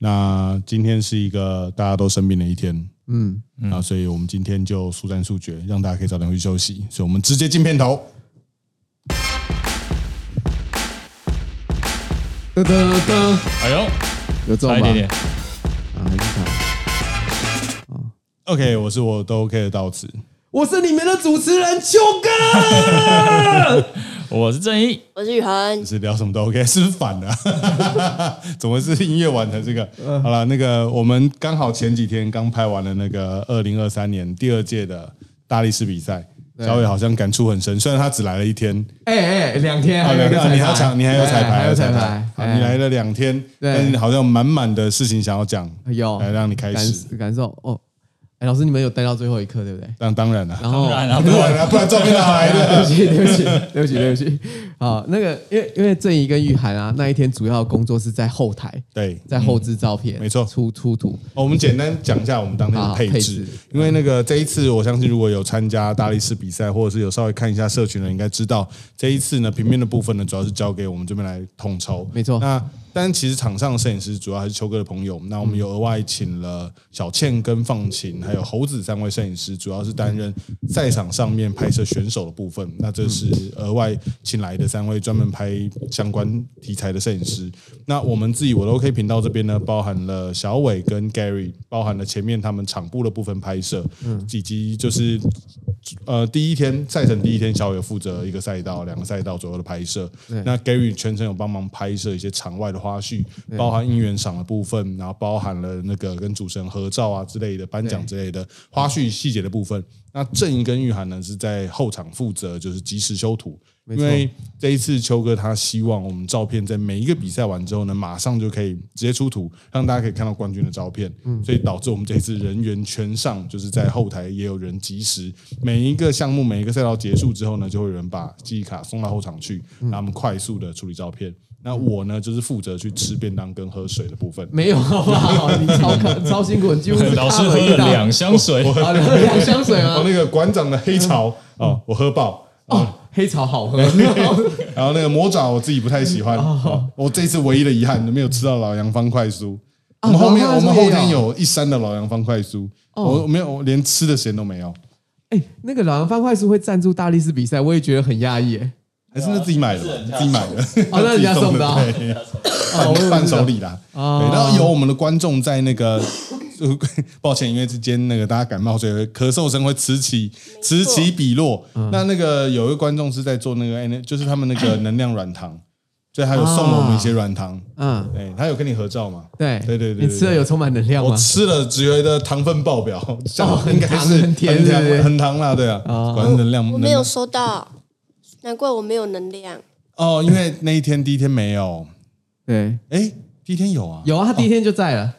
那今天是一个大家都生病的一天，嗯，啊，所以我们今天就速战速决，让大家可以早点回去休息。所以我们直接进片头。噔噔噔，哎呦，有中吧？差一点点。啊，还是差。OK，我是我都 OK 的道词。我是你们的主持人秋哥。我是正义，我是宇恒。就，是聊什么都 OK，是不是反的、怎么是音乐完成这个？好了，那个我们刚好前几天刚拍完了那个二零二三年第二届的大力士比赛，小伟好像感触很深，虽然他只来了一天，哎哎，两天啊，还有一个彩排两天你还要抢，你还有彩排，哎还有彩彩排。你来了两天，但是你好像满满的事情想要讲，有。来让你开始。感感受哦。哎，老师，你们有待到最后一刻，对不对？当当然了，然后当然了不然了，不然照片哪来的？对不起，对不起，对不起，对不起。好，那个，因为因为正义跟玉涵啊，那一天主要工作是在后台，对，在后置照片，没错出出图。哦我们简单讲一下我们当天的配置配置，因为那个这一次，我相信如果有参加大力士比赛，或者是有稍微看一下社群的，应该知道这一次呢，平面的部分呢，主要是交给我们这边来统筹。没错那但其实场上的摄影师主要还是秋哥的朋友，那我们有额外请了小倩跟放晴，还有猴子三位摄影师，主要是担任赛场上面拍摄选手的部分。那这是额外请来的三位专门拍相关题材的摄影师。那我们自己我的 OK 频道这边呢，包含了小伟跟 Gary，包含了前面他们场部的部分拍摄，嗯以及就是呃第一天赛程第一天，小伟负责一个赛道、两个赛道左右的拍摄。那 Gary 全程有帮忙拍摄一些场外的花絮，包含应援赏的部分，然后包含了那个跟主持人合照啊之类的、颁奖之类的花絮细节的部分。那正义跟玉涵呢是在后场负责，就是及时修图。因错为这一次秋哥他希望我们照片在每一个比赛完之后呢，马上就可以直接出图，让大家可以看到冠军的照片。所以导致我们这一次人员全上，就是在后台也有人及时，每一个项目每一个赛道结束之后呢，就会有人把记忆卡送到后场去，让他们快速的处理照片。那我呢，就是负责去吃便当跟喝水的部分。没有，好不好？你超可超辛苦，你几乎是 老师喝了两箱水，啊，两箱水 哦，吗？那个馆长的黑潮啊，我喝爆。哦，黑草好喝，然后那个魔爪我自己不太喜欢，哦我这次唯一的遗憾没有吃到老杨方块酥。我们后面我们后天有一山的老杨方块酥，我我没有我连吃的时间都没有，哎，那个老杨方块酥会赞助大力士比赛，我也觉得很压抑。哎，还是那自己买的，自己买的，哦那人家送的 伴手礼啦。然后有我们的观众在那个。呃抱歉，因为之间那个大家感冒，所以咳嗽声会此起此起彼落。嗯那那个有一个观众是在做那个，就是他们那个 能量软糖，所以他有送了我们一些软糖。嗯，对，他有跟你合照吗？对对对对对你吃了有充满能量吗我？吃了，只觉得糖分爆表，很应该是糖很甜很糖很糖啦，对啊，哦果然能量我没有收到，难怪我没有能量。哦，因为那一天第一天没有，对，哎，第一天有啊，有啊，他第一天就在了，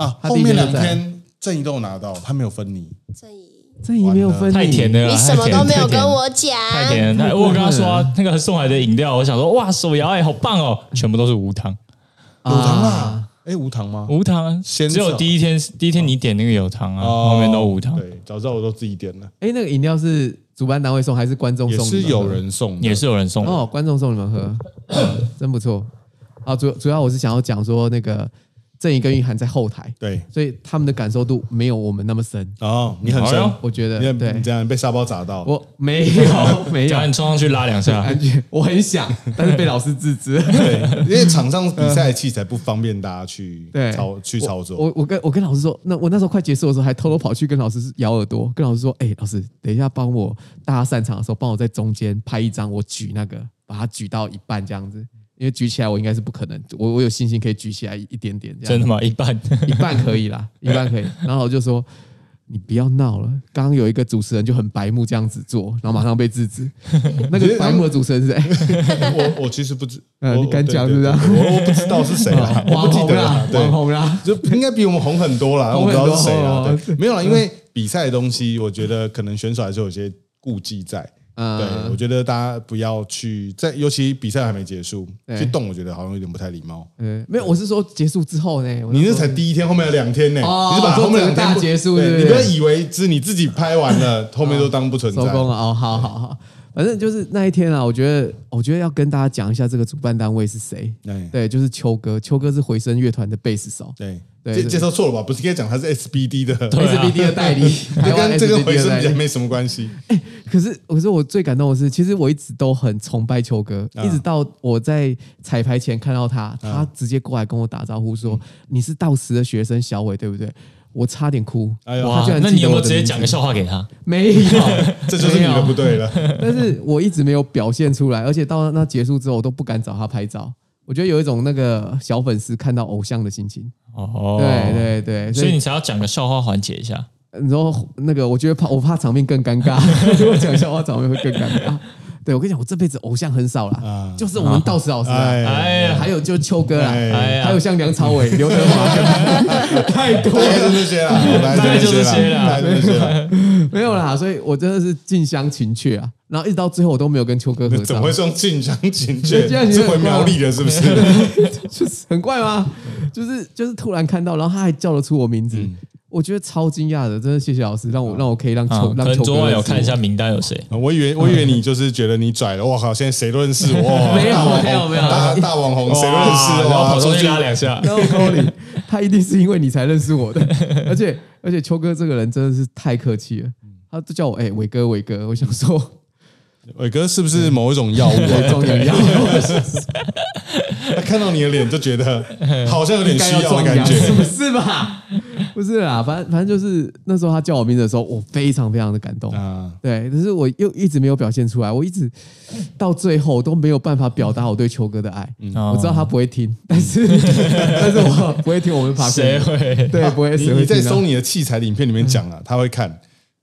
啊，后面两天正怡都有拿到，他没有分你，正义，这也没有分你。太甜了，你什么都没有跟我讲，太甜了。我有跟他说啊，那个送来的饮料，我想说哇，手摇哎，好棒哦，全部都是无糖，有糖啊。啊，哎，无糖吗？无糖只有第一天第一天你点那个有糖啊，哦。后面都无糖，对，早知道我都自己点了，哎，那个饮料是主办单位送还是观众也送？是有人送，也是有人送的。哦，观众送你们喝，真不错。好，主主要我是想要讲说那个正义跟玉涵在后台，对，所以他们的感受度没有我们那么深。哦，你很深。我觉得你对。你这样被沙包砸到，我没有没有。叫你冲上去拉两下，感觉，我很想，但是被老师制止。对，因为场上比赛的器材不方便大家去 对。操去操作，我我跟我跟老师说，那我那时候快结束的时候，还偷偷跑去跟老师咬耳朵，跟老师说：“哎、老师，等一下帮我大家散场的时候，帮我在中间拍一张，我举那个，把它举到一半这样子，因为举起来我应该是不可能，我我有信心可以举起来一点点这样，真的吗？一半，一半可以啦，一半可以。然后我就说。你不要闹了！刚刚有一个主持人就很白目这样子做，然后马上被制止。那个白目的主持人是谁？我我其实不知，我呃你敢讲是不是我我不知道是谁啦，我网不记得啦，，网对，红啦。就应该比我们红很多啦，我不知道是谁啦，哦对，没有啦，因为比赛的东西，我觉得可能选手还是有些顾忌在。嗯对，我觉得大家不要去在，尤其比赛还没结束去动，我觉得好像有点不太礼貌。嗯，没有，我是说结束之后呢。你那才第一天，后面有两天呢，哦你是把后面两天结束你不要以为是你自己拍完了，后面都当不存在。收工了哦，好好好，反正就是那一天啊，我觉得我觉得要跟大家讲一下这个主办单位是谁。对对，就是秋哥，秋哥是回声乐团的贝斯手对对对介介绍错了吧？不是应该讲他是 SBD 的，，SBD 的代理，这跟这个回。声比较没什么关系。可是，可是我最感动的是，其实我一直都很崇拜秋哥，啊一直到我在彩排前看到他，他直接过来跟我打招呼说：“你是道时的学生小伟，对不对？”我差点哭。哎呦哇他居，然那你有没有直接讲个笑话给他？没有，这就是你的不对了。但是我一直没有表现出来，而且到那结束之后，我都不敢找他拍照。我觉得有一种那个小粉丝看到偶像的心情。哦，对对对，所以你才要讲个笑话缓解一下。然后那个，我觉得怕我怕场面更尴尬，如果讲笑话场面会更尴尬。对我跟你讲，我这辈子偶像很少了，啊就是我们道士老师啊，哎还有就是秋哥啦，还有像梁朝伟、刘德华，太多了，这些了，大大概就这些啦 大概就这些了。没有啦，所以我真的是近乡情怯啊。然后一直到最后我都没有跟秋哥合照怎么会，说近乡情怯？近乡情怯是回苗栗的，是不是？就是很怪吗？就是就是突然看到，然后他还叫得出我名字，我觉得超惊讶的，真的谢谢老师，让我让我可以让啊秋让秋哥可能昨晚有看一下名单有谁。我以为 我以为你就是觉得你拽了，我靠！现在谁都认识我，哇 没有没有没有大大网红谁都认识，然后！跑出去拉两下。然后扣你，他一定是因为你才认识我的，而且而且秋哥这个人真的是太客气了，他都叫我哎伟哥伟哥，我想说伟哥是不是某一种药物我啊？终于要他 看到你的脸就觉得 好像有点需要的感觉。是 不是吧？不是啦，反正反正就是那时候他叫我名字的时候，我非常非常的感动。啊，对，可是我又一直没有表现出来，我一直到最后都没有办法表达我对秋哥的爱。哦我知道他不会听，但是但是我不会听我们爬谁会？对，不会，你谁会听啊你在搜你的器材的影片里面讲啊，他会看，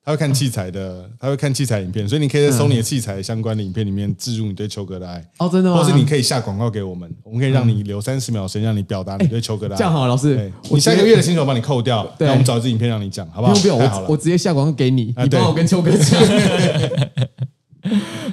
他会看器材的，他会看器材影片，所以你可以在搜你的器材相关的影片里面置入你对秋哥的爱，哦，真的吗？或是你可以下广告给我们，我们可以让你留三十秒时间，让你表达你对秋哥的爱。这样好，老师对，你下个月的薪水我帮你扣掉，对那我们找一支影片让你讲，好不好？不用不用，我我直接下广告给你，你帮我跟秋哥讲。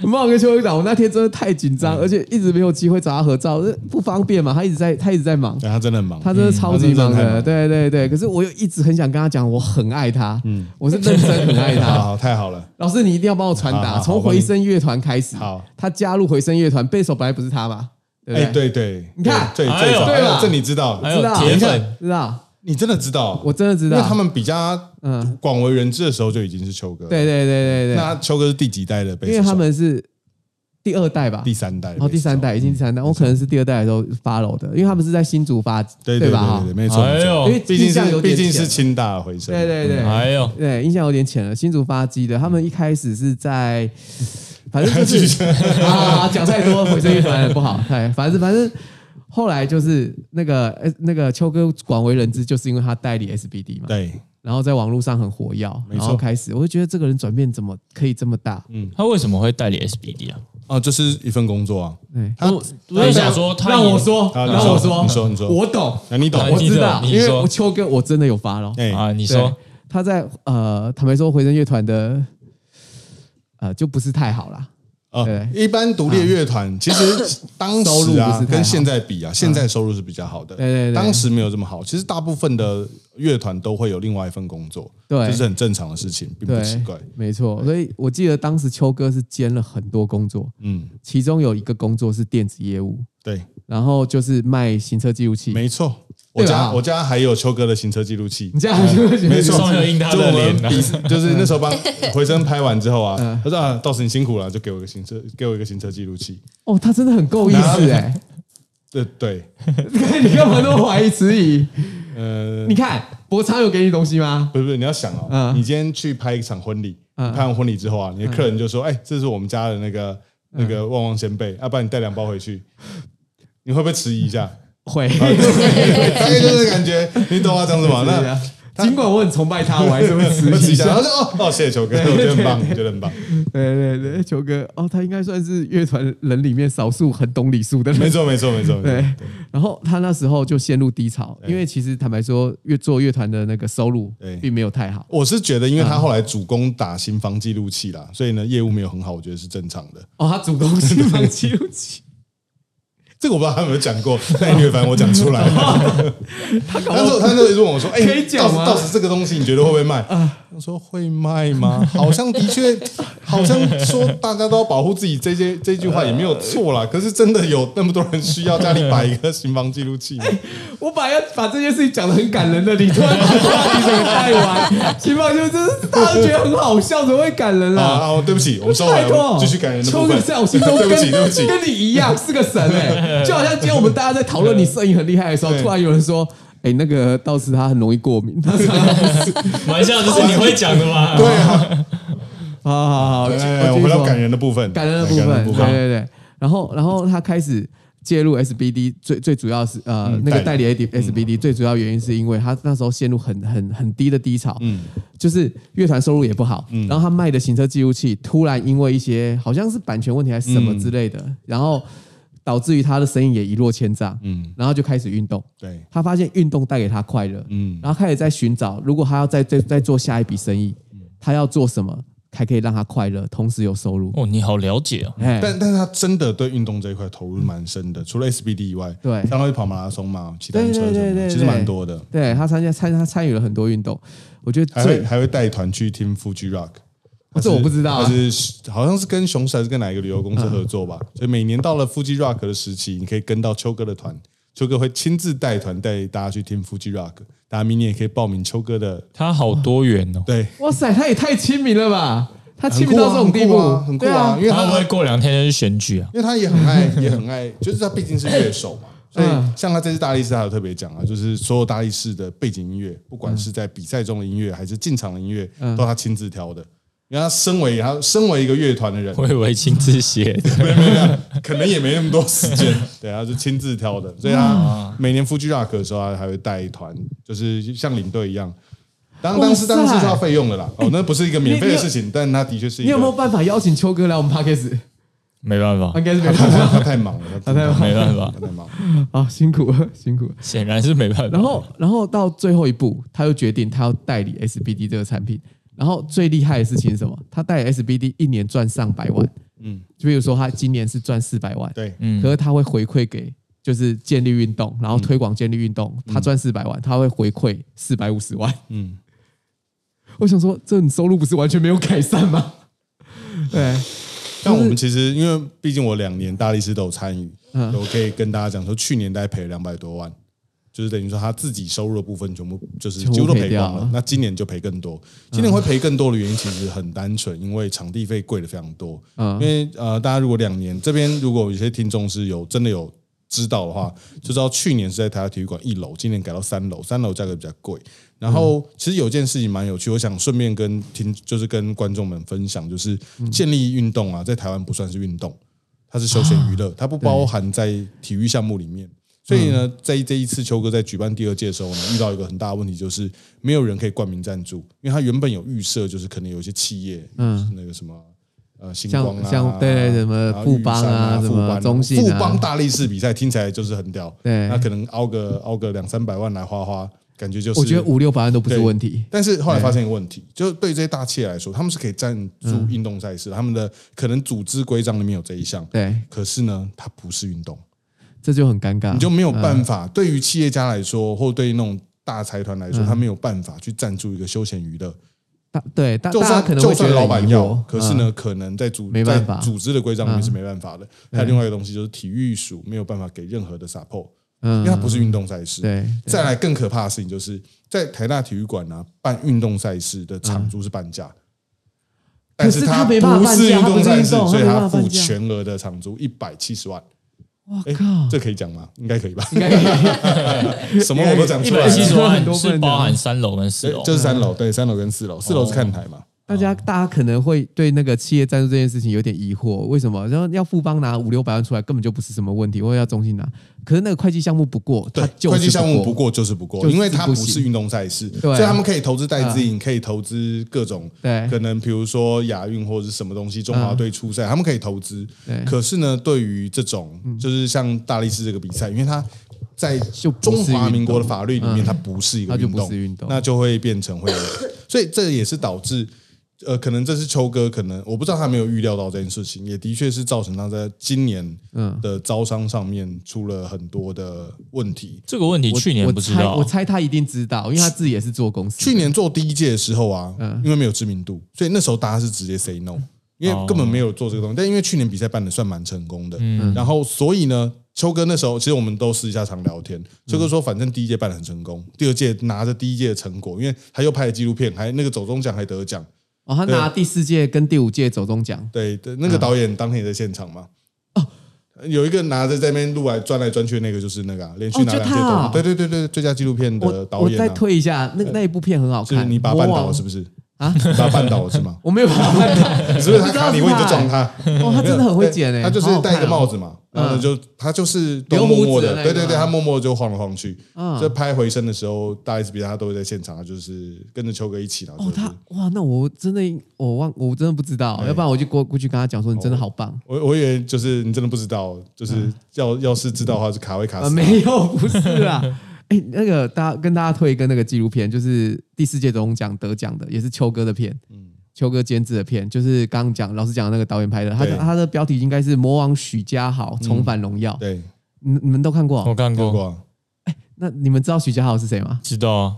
我帮我跟秋哥讲，我那天真的太紧嗯张，而且一直没有机会找他合照，这不方便嘛。他一直在，他一直在忙，对他真的很忙，他真的超级忙的。对对对，可是我又一直很想跟他讲，我很爱他，嗯，我是认真很爱他。好太好了，老师，你一定要帮我传达，从回声乐团开始。好，他加入回声乐团，贝手本来不是他嘛？对不哎，对？对对，你看对最哎呦最早，对吧哎这你知道，知道，铁粉你看知道，你真的知道，我真的知道。因为他们比较嗯，广为人知的时候就已经是秋哥，对，对对对对，那秋哥是第几代的贝斯手？因为他们是第二代吧，第三代，哦，第三代已经第三代，我可能是第二代的时候 follow 的，因为他们是在新竹发，对对吧？哈对，对，没错，哎呦。因为毕竟印象有点是毕竟是清大的回声，对对对，哎呦，对，印象有点浅了。新竹发机的，他们一开始是在，反正就是啊，讲太多回声乐团不好，对，反正反正后来就是那个呃那个秋哥广为人知，就是因为他代理 SBD 嘛，对，然后在网络上很活跃，没错。然后开始我就觉得这个人转变怎么可以这么大？嗯。他为什么会代理 SBD 啊？哦，这是一份工作啊，对，他我我也想说，他也让我说，好让我说，你说你说。我懂，那你懂。啊，我知道，因为你说。我秋哥我真的有发了。哎，啊，你你说。他在呃，坦白说，回声乐团的呃就不是太好啦。哦对，一般独立乐团其实 当收入时啊不是跟现在比啊，现在收入是比较好的，对对对当时没有这么好。其实大部分的乐团都会有另外一份工作，对这是很正常的事情，并不，奇怪。没错。所以我记得当时秋哥是兼了很多工作，嗯，其中有一个工作是电子业务，对，然后就是卖行车记录器。没错。我家我家还有秋哥的行车记录器。你，这样就会觉得没错，上面有印他的脸啊，就是那时候帮 回声拍完之后啊嗯，他说啊，到时你辛苦了，就给我一个行车，给我一个行车记录器。哦，他真的很够意思哎。对对，你干嘛那么怀疑迟疑？呃，你看博昌有给你东西吗？不是不是，你要想哦，嗯。你今天去拍一场婚礼，拍完婚礼之后啊，你的客人就说，哎，这是我们家的那个嗯那个旺旺仙贝，要不然你带两包回去，你会不会迟疑一下？会。大概 就是这个感觉，你懂我讲什么？那尽管我很崇拜他，我还是会迟我迟疑一下，疑一下然后。就哦哦，谢谢球哥，我觉得很棒，我觉得很棒，对对对，球哥哦，他应该算是乐团人里面少数很懂礼数的人。没错没错没错，对，然后他那时候就陷入低潮，因为其实坦白说，乐做乐团的那个收入对并没有太好。我是觉得，因为他后来主攻打新房记录器啦，所以呢业务没有很好，我觉得是正常的。哦，他主攻新房记录器，这个我不知道他有没有讲过，但因为反正我讲出来了。他搞他说他那时候问我说：“哎，到时到时这个东西你觉得会不会卖？”我说会卖吗？好像的确，好像说大家都要保护自己，这些这句话也没有错啦。可是真的有那么多人需要家里摆一个行房记录器吗？我本来要把这件事情讲的很感人的，你突然把话题整个带完，起码就真是大家觉得很好笑，怎么会感人啊啊？啊！对不起，我们收回来，继续感人的部分。秋哥在我心中跟对不起，对不起。跟你一样是个神哎、就好像今天我们大家在讨论你摄影很厉害的时候，突然有人说。哎、那个道士他很容易过敏，玩笑就是你会讲的嘛。对啊，好好好，我回到感人的部分，感人的部分，对对对。然后，然后他开始介入 SBD，最最主要是呃、嗯那个代理 AD SBD，、最主要原因是因为他那时候陷入很很很低的低潮，嗯，就是乐团收入也不好，嗯然后他卖的行车记录器突然因为一些好像是版权问题还是什么之类的，然后导致于他的生意也一落千丈，嗯，然后就开始运动。对，他发现运动带给他快乐，嗯，然后开始在寻找，如果他要再再再做下一笔生意，他要做什么才可以让他快乐，同时有收入？哦，你好了解哦。哎，但但是他真的对运动这一块投入蛮深的，除了 SBD 以外，对。像他会跑马拉松嘛，骑单车什么其实蛮多的。对他参加参他参与了很多运动，我觉得还会最还会带团去听 Fuji Rock，哦这我不知道是好像是跟雄狮还是跟哪一个旅游公司合作吧？所以每年到了 Fuji Rock 的时期，你可以跟到秋哥的团，秋哥会亲自带团带大家去听 Fuji Rock，大家明年也可以报名秋哥的，他好多元哦。对，哇塞，他也太亲民了吧！他亲民到这种地步，很酷啊，很酷对啊，因为他他会不会过两天就去选举啊？因为他也很爱，也很爱，就是他毕竟是乐手嘛，所以嗯像他这次大力士，他有特别讲啊，就是所有大力士的背景音乐，不管是在比赛中的音乐还是进场的音乐，嗯都是他亲自挑的。因为他身为他身为一个乐团的人，我以为亲自写的。没有没有，可能也没那么多时间，对，他是亲自挑的，所以他每年 Fuji Rock 的时候，他还会带团，就是像领队一样。当当时当时是要费用的啦，哦，那不是一个免费的事情，但他的确是一个。你有没有办法邀请秋哥来我们 podcast？没办法，应该是没他办法他他太忙了，他太忙没办法他太忙了。啊，辛苦了，辛苦了。显然是没办法。然后，然后到最后一步，他又决定他要代理 SBD 这个产品。然后最厉害的事情是什么？他代理 SBD 一年赚上百万，嗯，就比如说他今年是赚四百万，对，嗯。可是他会回馈给就是建立运动，然后推广建立运动，他赚四百万，他会回馈四百五十万。嗯，我想说，这你收入不是完全没有改善吗？对，但我们其实因为毕竟我两年大力士都有参与，嗯。我可以跟大家讲说，去年大概赔了两百多万，就是等于说他自己收入的部分全部就是几乎都赔光了那今年就赔更多，今年会赔更多的原因其实很单纯，因为场地费贵了非常多。嗯因为呃，大家如果两年这边如果有些听众是有真的有知道的话，就知道去年是在台大体育馆一楼，今年改到三楼，三楼价格比较贵。然后其实有件事情蛮有趣，我想顺便跟听就是跟观众们分享，就是建立运动啊，在台湾不算是运动，它是休闲娱乐，它不包含在体育项目里面。所以呢，在这一次秋哥在举办第二届的时候呢，遇到一个很大的问题，就是没有人可以冠名赞助，因为他原本有预设，就是可能有一些企业，嗯，那个什么。呃，星光啊，对对什么富邦啊什么富邦中信啊富邦大力士比赛听起来就是很屌，对。那可能凹个凹个两三百万来花花，感觉就是我觉得五六百万都不是问题。但是后来发现一个问题，就是对这些大企业来说，他们是可以赞助运动赛事的，他们的可能组织规章里面有这一项，对，可是呢，它不是运动，这就很尴尬。你就没有办法。对于企业家来说，或对于那种大财团来说，他没有办法去赞助一个休闲娱乐。大对大就大可能算就算老板要，可是呢，可能在组没办法在组织的规章里面是没办法的。还有另外一个东西就是体育署没有办法给任何的 support，嗯，因为它不是运动赛事。对再来更可怕的事情就是在台大体育馆呢办运动赛事的场租是半价，但是他不是运动赛事，所以他付全额的场租一百七十万。哎我靠，这可以讲吗？应该可以吧？应该可以什么我都讲一出来了。百七十万很多是包含三楼跟四楼，就是三楼，对，三楼跟四楼，四楼是看台嘛。大家大家可能会对那个企业赞助这件事情有点疑惑，为什么？然后要富邦拿五六百万出来，根本就不是什么问题，或者要中信拿，可是那个会计项目不过，对会计项目不不过就是不过，就是因为它不是运动赛事，对。所以他们可以投资代资颖，可以投资各种，对。可能比如说亚运或者是什么东西，中华队出赛，他们可以投资可是呢，对于这种就是像大力士这个比赛，因为它在就中华民国的法律里面，它不是一个运动。那就会变成会有，所以这也是导致呃，可能这是秋哥，可能我不知道他没有预料到这件事情，也的确是造成他在今年嗯的招商上面出了很多的问题。这个问题去年我猜不知道我，猜他一定知道，因为他自己也是做公司。去年做第一届的时候啊，嗯因为没有知名度，所以那时候大家是直接 say no，因为根本没有做这个东西。但因为去年比赛办的算蛮成功的，然后所以呢，秋哥那时候其实我们都私底下常聊天，秋哥说反正第一届办的很成功，第二届拿着第一届的成果，因为他又拍了纪录片，还那个走中奖还得奖。哦，他拿第四届跟第五届走中奖，对对，那个导演当天也在现场嘛。哦有一个拿着在那边录来转来转去那个，就是那个、啊、连续拿两届走对对对对，最佳纪录片的我我再导演啊，推一下，那那一部片很好看。就是你把他绊倒了是是？不是？啊你把他绊倒了是吗？我没有把他绊倒，你是不是他卡你位你就撞他？哦，他真的很会剪诶，他就是戴一个帽子嘛，嗯然后呢就他就是都默默的，对对对，他默默就晃来晃去。嗯这拍回声的时候，大 S 比他都会在现场，他就是跟着秋哥一起，然后哦，就是他哇，那我真的我忘，我真的不知道，要不然我就过过去跟他讲说，你真的好棒。我我以为就是你真的不知道，就是要要是知道的话，是卡位卡呃，死。没有，不是啦。哎，那个大家跟大家推一个那个纪录片，就是第四届总统奖得奖的，也是秋哥的片，嗯秋哥监制的片，就是刚刚讲老师讲的那个导演拍的，他的他的标题应该是《魔王许家豪重返荣耀》，对，你你们都看过？我看过，看过啊。那你们知道许家豪是谁吗？知道啊，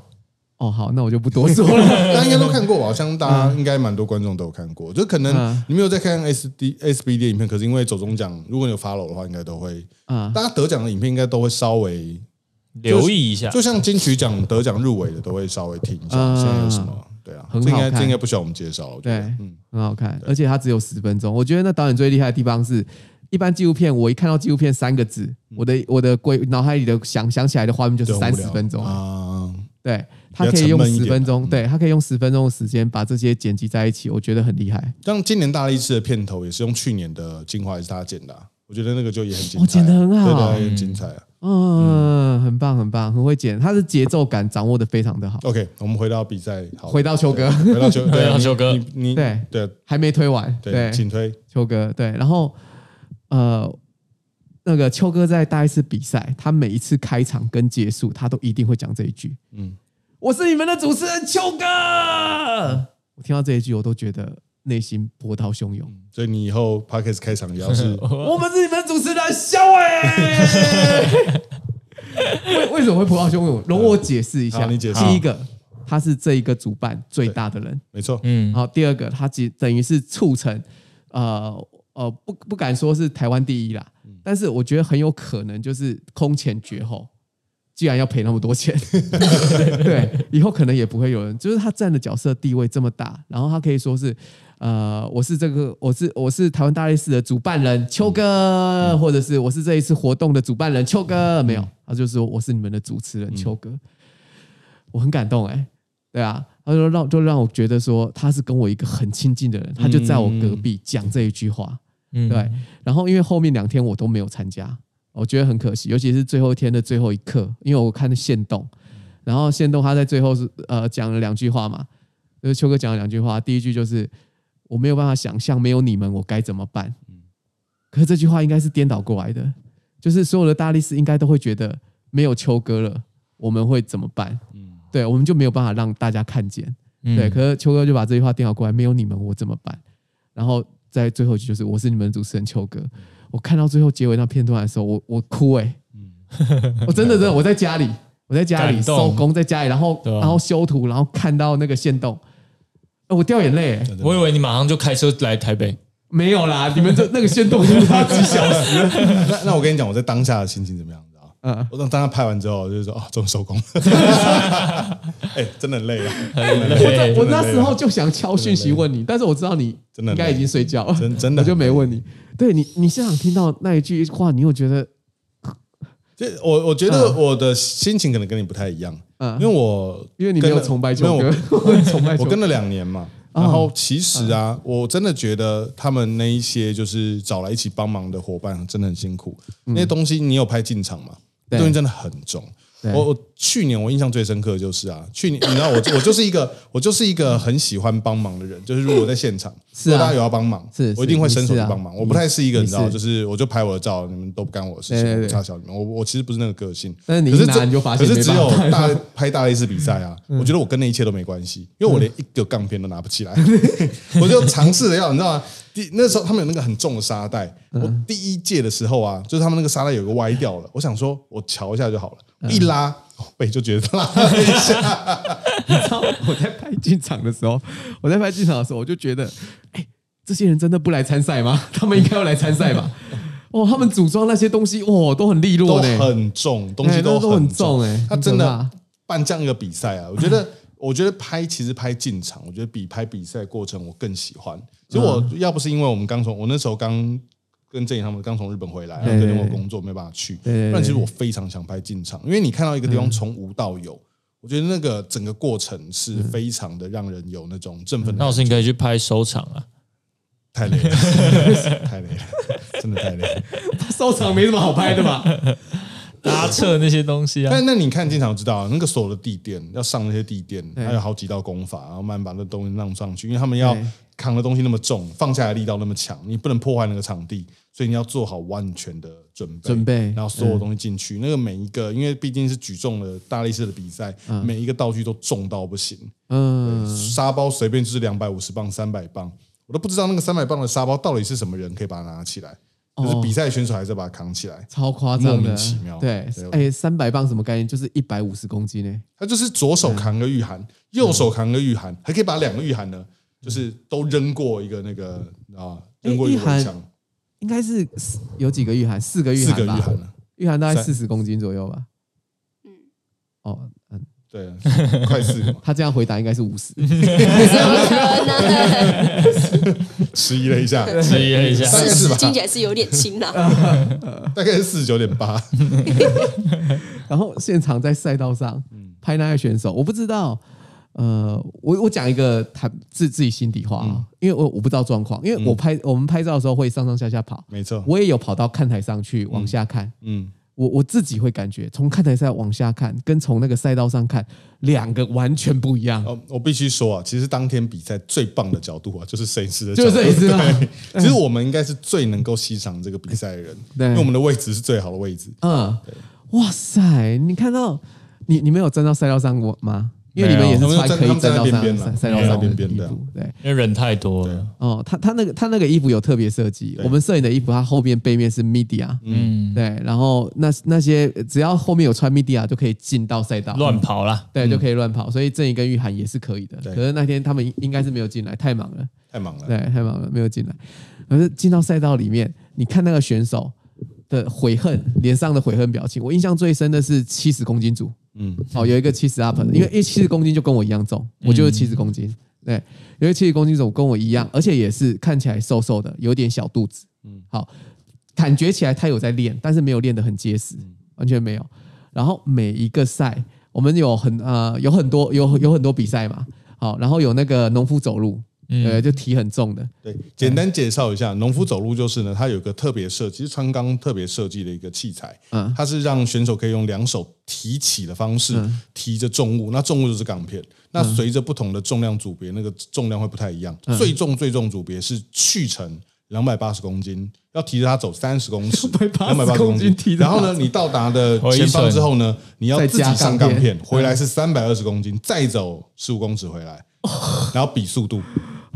哦，好，那我就不多说了。大家应该都看过吧？我相信大家应该蛮多观众都有看过。就可能嗯你没有在看 S D S B D 影片，可是因为走中奖，如果你有 follow 的话，应该都会，啊，大家得奖的影片应该都会稍微，留意一下。就像金曲奖得奖入围的，都会稍微听一下嗯现在有什么。对啊，很这应该好看这应该不需要我们介绍了。对，嗯，很好看，而且它只有十分钟。我觉得那导演最厉害的地方是，一般纪录片我一看到纪录片三个字，我的我的规脑海里的想想起来的画面就是三十分钟。啊。对，他可以用十分钟，对他可以用十分钟的时间把这些剪辑在一起，我觉得很厉害。像今年大力士的片头也是用去年的精华，也是他剪的啊，我觉得那个就也很精彩剪得很好对对，也很精彩啊。嗯，很棒，很棒，很会剪，他的节奏感掌握的非常的好。OK，我们回到比赛，好，回到秋哥，回到秋，对你回到秋哥。你你对对。还没推完，对，请推。秋哥，对，然后呃，那个秋哥在大一次比赛，他每一次开场跟结束，他都一定会讲这一句，嗯嗯，我是你们的主持人秋哥。我听到这一句，我都觉得内心波涛汹涌。所以你以后 podcast 开场也要是 我们是你们主持人小伟。为为什么会波涛汹涌？容我解释一下。好你解释第一个，他是这一个主办最大的人。没错，嗯好，第二个，他只等于是促成，呃呃，不不敢说是台湾第一啦，但是我觉得很有可能就是空前绝后。既然要赔那么多钱，对，以后可能也不会有人，就是他占的角色地位这么大，然后他可以说是，呃，我是这个，我是我是台湾大力士的主办人秋哥，或者是我是这一次活动的主办人秋哥，没有，他就说我是你们的主持人秋哥，我很感动哎、对啊，他说让就让我觉得说他是跟我一个很亲近的人，他就在我隔壁讲这一句话，嗯。对，然后因为后面两天我都没有参加，我觉得很可惜，尤其是最后一天的最后一刻，因为我看的线动，然后线动他在最后是呃讲了两句话嘛，就是秋哥讲了两句话，第一句就是我没有办法想象没有你们我该怎么办，可是这句话应该是颠倒过来的，就是所有的大力士应该都会觉得没有秋哥了，我们会怎么办？对，我们就没有办法让大家看见。嗯。对，可是秋哥就把这句话颠倒过来，没有你们我怎么办？然后在最后一句就是我是你们的主持人秋哥。我看到最后结尾那片段的时候，我我哭哎、我真的真的我在家里，我在家里收工，在家里，然后啊。然后修图，然后看到那个线动，呃我掉眼泪、欸。我以为你马上就开车来台北，没有啦，你们这那个先动已经不知道几小时。那那我跟你讲，我在当下的心情怎么样，你知道？嗯，我等当他拍完之后，就是说哦，终于收工了。哎，真的很累啊，很我累我那时候就想敲讯息问你，但是我知道你真的应该已经睡觉。了，真真的我就没问你。对你，你现场听到那一句话，你又觉得就我我觉得我的心情可能跟你不太一样，嗯因为我因为你没有崇拜秋没有哥，我崇拜。我跟了两年嘛，哦然后其实啊，我真的觉得他们那一些就是找来一起帮忙的伙伴真的很辛苦。那些东西你有拍进场嘛？嗯对东西真的很重。对我我去年我印象最深刻的就是啊，去年你知道我我就是一个我就是一个很喜欢帮忙的人，就是如果我在现场，是大家有要帮忙，是我一定会伸手去帮忙。我不太是一个你你知道，就是我就拍我的照，你们都不干我的事情，插小你们。我我其实不是那个个性，但是你可是这一拿你就发现可是只有大 拍大类似比赛啊，嗯我觉得我跟那一切都没关系，因为我连一个杠片都拿不起来，我就尝试着要你知道吗？第那时候他们有那个很重的沙袋，嗯我第一届的时候啊，就是他们那个沙袋有一个歪掉了，我想说我瞧一下就好了，一拉哦背就觉得拉了一下，你知道我在拍进场的时候，我在拍进场的时候，我就觉得，哎，这些人真的不来参赛吗？他们应该要来参赛吧？哦，他们组装那些东西，哇，都很利落呢。很重，东西哎都都很很重哎他真的办这样一个比赛啊，我觉得。我觉得拍其实拍进场，我觉得比拍比赛过程我更喜欢。其实我嗯要不是因为我们刚从我那时候刚跟郑颖他们刚从日本回来，然后对跟我工作没办法去，不然其实我非常想拍进场，因为你看到一个地方从无到有，我觉得那个整个过程是非常的让人有那种振奋。那老师你可以去拍收场啊，太累了，太累了，真的太累了。收场没什么好拍的吧？拉扯那些东西啊。但那你看，经常知道那个所有的地垫要上那些地垫，对还有好几道功法，然后慢慢把那东西弄上去，因为他们要对扛的东西那么重，放下来力道那么强，你不能破坏那个场地，所以你要做好完全的准备，准备然后所有东西进去，那个每一个，因为毕竟是举重的大力士的比赛，每一个道具都重到不行，嗯，沙包随便就是两百五十磅、三百磅，我都不知道那个三百磅的沙包到底是什么人可以把它拿起来，就是比赛选手还是要把它扛起来。超夸张的，莫名其妙对对，哎，三百磅什么概念？就是一百五十公斤呢。他就是左手扛个御寒，右手扛个御寒，还可以把两个御寒呢，就是都扔过一个那个啊，扔过一个御寒围墙，应该是四有几个御寒？四个御四寒吧？个御寒呢。御寒大概四十公斤左右吧。嗯，哦，嗯，对，快四个嘛，他这样回答应该是五十。迟疑了一下，迟疑了一下，大概是吧，听起来是有点轻啦。大概是四十九点八。然后现场在赛道上嗯拍那些选手，我不知道。呃，我我讲一个谈自自己心底话啊，嗯。因为我我不知道状况，因为我拍、我们拍照的时候会上上下下跑，没错，我也有跑到看台上去往下看，嗯，我我自己会感觉从看台上往下看，跟从那个赛道上看，两个完全不一样。哦，我必须说啊，其实当天比赛最棒的角度啊，就是摄影师的角度，就是摄影师 其实我们应该是最能够欣赏这个比赛的人，对。因为我们的位置是最好的位置。嗯，哇塞，你看到你你没有站到赛道上过吗？因为你们也是穿可以站到边边啦赛赛道上的边边的衣服，对。因为人太多了。哦，他他那个他那个衣服有特别设计，我们摄影的衣服，它后面背面是 media，嗯，对，然后那那些只要后面有穿 media 就可以进到赛道，乱跑啦。对，就可以乱跑，所以郑怡跟玉涵也是可以的。可是那天他们应应该是没有进来，太忙了，太忙了，对，太忙了，没有进来。可是进到赛道里面，你看那个选手的悔恨，脸上的悔恨表情，我印象最深的是七十公斤组，嗯，哦，有一个七十 up，因为一七十公斤就跟我一样重，我就是七十公斤，对，有一个七十公斤组跟我一样，而且也是看起来瘦瘦的，有点小肚子，嗯，好，感觉起来他有在练，但是没有练得很结实，完全没有。然后每一个赛，我们有很呃有很多有有很多比赛嘛，好，然后有那个农夫走路，对，就提很重的，对，简单介绍一下，农夫走路就是呢，它有个特别设计，是川钢特别设计的一个器材，嗯。它是让选手可以用两手提起的方式提着重物，那重物就是钢片，那随着不同的重量组别，那个重量会不太一样，最重最重组别是去程。两百八十公斤，要提着它走三十公尺，两百八十公斤提着然后呢，你到达的前方之后呢，你要自己上钢片，回来是三百二十公斤，再走十五公尺回来，然后比速度。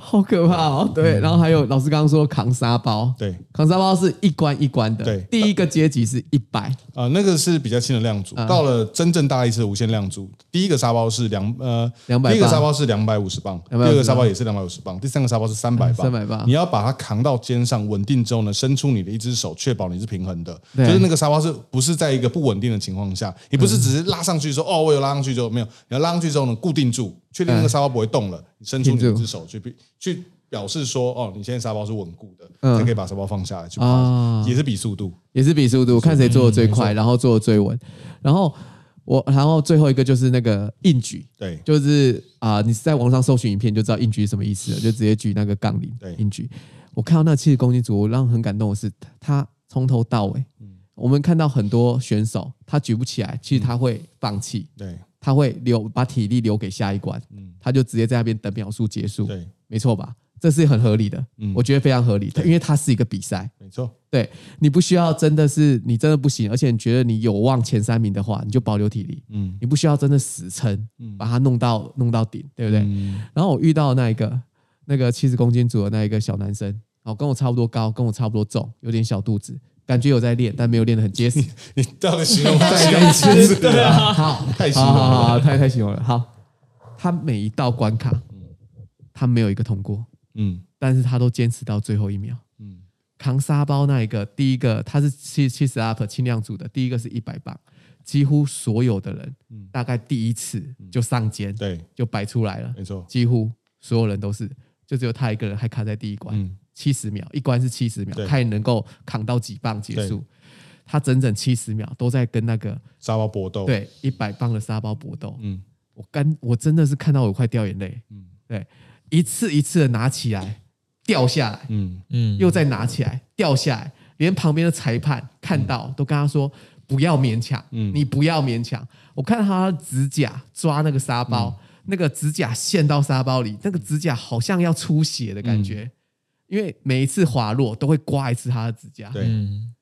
好可怕哦。对，然后还有老师刚刚说扛沙包，对，扛沙包是一关一关的，对。第一个阶级是一百，啊、那个是比较轻的量组，到了真正大力士的无限量组，第一个沙包是两呃，200第一个沙包是两百五十磅，第250二个沙包也是两百五十磅，第三个沙包是三百磅，三百磅。你要把它扛到肩上稳定之后呢，伸出你的一只手，确保你是平衡的，就是那个沙包是不是在一个不稳定的情况下，你不是只是拉上去说、哦，我有拉上去之后没有，你要拉上去之后呢，固定住，确定那个沙包不会动了，你伸出你一只手去比去。表示说，哦，你现在沙包是稳固的，嗯。才可以把沙包放下来啊也是比速度。也是比速度，看谁做的最快，然后做的最稳。然后我，然后最后一个就是那个硬举，对，就是啊、你在网上搜寻影片就知道硬举是什么意思了，就直接举那个杠铃对。硬举。我看到那七十公斤组，我让很感动的是，他从头到尾，我们看到很多选手他举不起来，其实他会放弃，对他会留把体力留给下一关，他就直接在那边等秒数结束，对，没错吧？这是很合理的，我觉得非常合理，因为它是一个比赛，没错，对你不需要真的是你真的不行，而且你觉得你有望前三名的话，你就保留体力，嗯。你不需要真的死撑，把它弄到弄到顶，对不对？嗯。然后我遇到那一个那个七十公斤组的那一个小男生，哦，跟我差不多高，跟我差不多重，有点小肚子，感觉有在练，但没有练得很结实。你到底形容他再 形容再词对啊，好，太形容了。好好好，太太形容了。好，他每一道关卡，他没有一个通过，嗯。但是他都坚持到最后一秒。嗯。扛沙包那一个，第一个他是七七十 up 轻量组的，第一个是一百磅，几乎所有的人，大概第一次就上肩，对，就摆出来了，没错，几乎所有人都是，就只有他一个人还卡在第一关，嗯七十秒，一关是七十秒对，看能够扛到几磅结束。他整整七十秒都在跟那个沙包搏斗，，对一百磅的沙包搏斗，嗯。我干，我真的是看到我快掉眼泪。嗯。对，一次一次的拿起来，掉下来，嗯。嗯，又再拿起来，掉下来，连旁边的裁判看到都跟他说不要勉强，嗯。你不要勉强。我看到他的指甲抓那个沙包，那个指甲陷到沙包里，那个指甲好像要出血的感觉，因为每一次滑落都会刮一次他的指甲，对。嗯，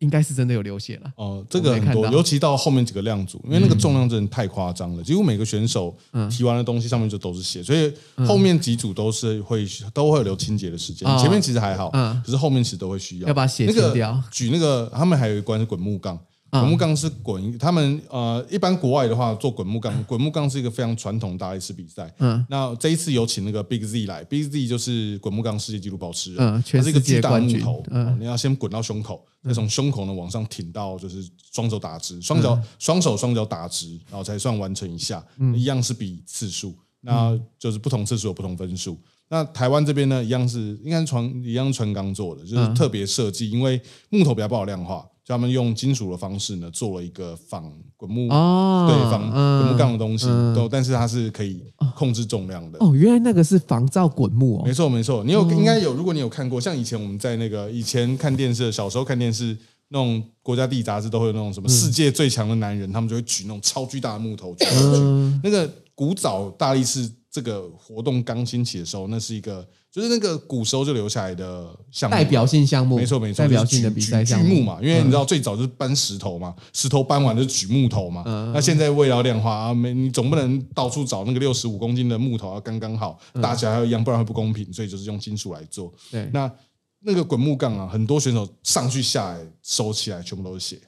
应该是真的有流血了。哦，这个很多，尤其到后面几个量组，因为那个重量真的太夸张了，几乎每个选手嗯。提完的东西上面就都是血，所以后面几组都是会都会有留清洁的时间哦，前面其实还好嗯，可是后面其实都会需要。要把血那个清掉举那个他们还有一关是滚木杠。嗯。滚木杠是滚，他们呃，一般国外的话做滚木杠，滚木杠是一个非常传统的大力士比赛。嗯。那这一次有请那个 Big Z 来，Big Z 就是滚木杠世界纪录保持人，嗯是一个世界巨大的冠军。木头，你要先滚到胸口，再从胸口呢往上挺到就是双手打直，双脚双手双脚打直，然后才算完成一下，一样是比次数，那就是不同次数有不同分数。那台湾这边呢，一样是应该是船一样是船钢做的，就是特别设计，因为木头比较不好量化，他们用金属的方式呢，做了一个仿滚木，哦，对仿嗯滚木杠的东西，都但是它是可以控制重量的。哦，原来那个是防造滚木哦没哦，错没错，你有应该有，如果你有看过，像以前我们在那个以前看电视，小时候看电视。那种国家地理杂志都会有那种什么世界最强的男人，他们就会举那种超巨大的木头举上去。嗯那个古早大力士这个活动刚兴起的时候，那是一个就是那个古时候就留下来的项目，代表性项目，没错没错，代表性的比赛项目嘛，因为你知道最早就是搬石头嘛，石头搬完就举木头嘛。嗯那现在为了要量化啊，没你总不能到处找那个六十五公斤的木头要刚刚好，嗯大小还要一样，不然会不公平，所以就是用金属来做。对，那那个滚木杠啊，很多选手上去下来收起来全部都是血，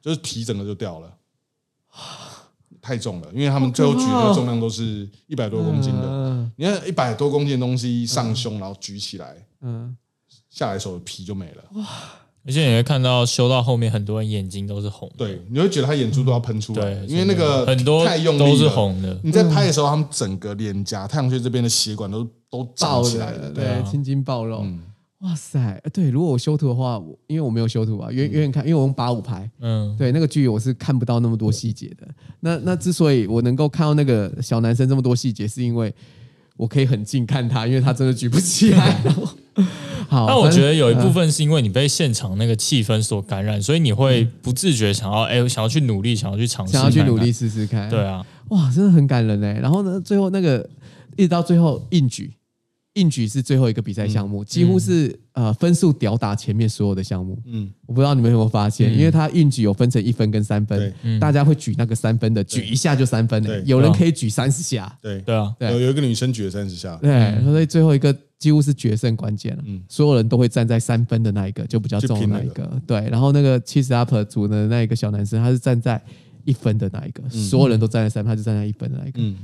就是皮整个就掉了。太重了，因为他们最后举的重量都是一百多公斤的。嗯你看一百多公斤的东西上胸，然后举起来，嗯，下来手的皮就没了。哇。而且你会看到修到后面，很多人眼睛都是红的，对，你会觉得他眼珠都要喷出来，对，因为那个很多太用力是。红的，你在拍的时候，他们整个脸颊、太阳穴这边的血管都都胀起来了。对，青筋暴露，嗯哇塞，呃对，如果我修图的话，我因为我没有修图啊，远远远看，因为我用八五拍，嗯，对，那个剧我是看不到那么多细节的。那那之所以我能够看到那个小男生这么多细节，是因为我可以很近看他，因为他真的举不起来。然后好，那我觉得有一部分分是因为你被现场那个气氛所感染，所以你会不自觉想要哎，想要去努力，想要去尝试，想要去努力。试试看，对，啊，哇，真的很感人哎。然后呢，最后那个一直到最后硬举，硬举是最后一个比赛项目，几乎是呃分数吊打前面所有的项目。嗯，我不知道你们有没有发现，因为它硬举有分成一分跟三分，大家会举那个三分的，举一下就三分的，对。有人可以举三十下。对。对啊，对。有有一个女生举了三十下，对，所以最后一个几乎是决胜关键了。所有人都会站在三分的那一个，就比较重的那一个。对，然后那个七十 up 组的那一个小男生，他是站在一分的那一个，所有人都站在三分，他就站在一分的那一个。嗯，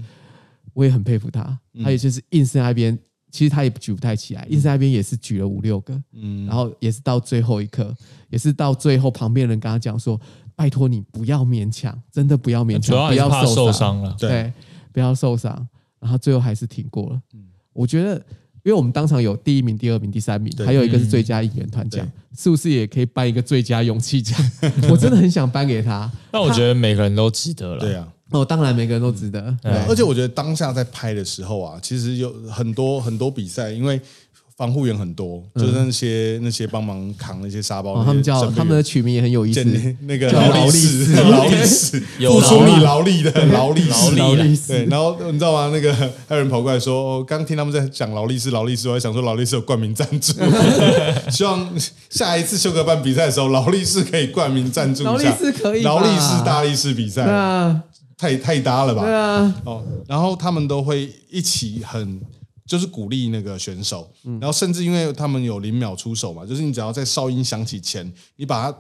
我也很佩服他，他也就是硬是那边，其实他也举不太起来，硬是那边也是举了五六个，嗯然后也是到最后一刻，也是到最后旁边人跟他讲说：“拜托你不要勉强，真的不要勉强，主要不要怕受伤，了。对对，不要受伤。”然后最后还是挺过了。嗯我觉得，因为我们当场有第一名、第二名、第三名，对还有一个是最佳演员团奖，是不是也可以颁一个最佳勇气奖？我真的很想颁给他。那我觉得每个人都值得了。对啊。哦，当然每个人都值得。对。而且我觉得当下在拍的时候啊，其实有很多很多比赛，因为防护员很多，就是那些那些帮忙扛那些沙包哦，他们叫他们的取名也很有意思，那个叫劳力士，士 劳力士，有付出劳力你劳力的劳力士，劳力士。对，然后你知道吗？那个还有人跑过来说，哦刚听他们在讲劳力士，劳力士，我还想说劳力士有冠名赞助，希望下一次修格办比赛的时候，劳力士可以冠名赞助一下。劳力士可以吧？劳力士大力士比对赛。啊，太太搭了吧？对啊，哦，然后他们都会一起很就是鼓励那个选手，嗯然后甚至因为他们有零秒出手嘛，就是你只要在哨音响起前，你把它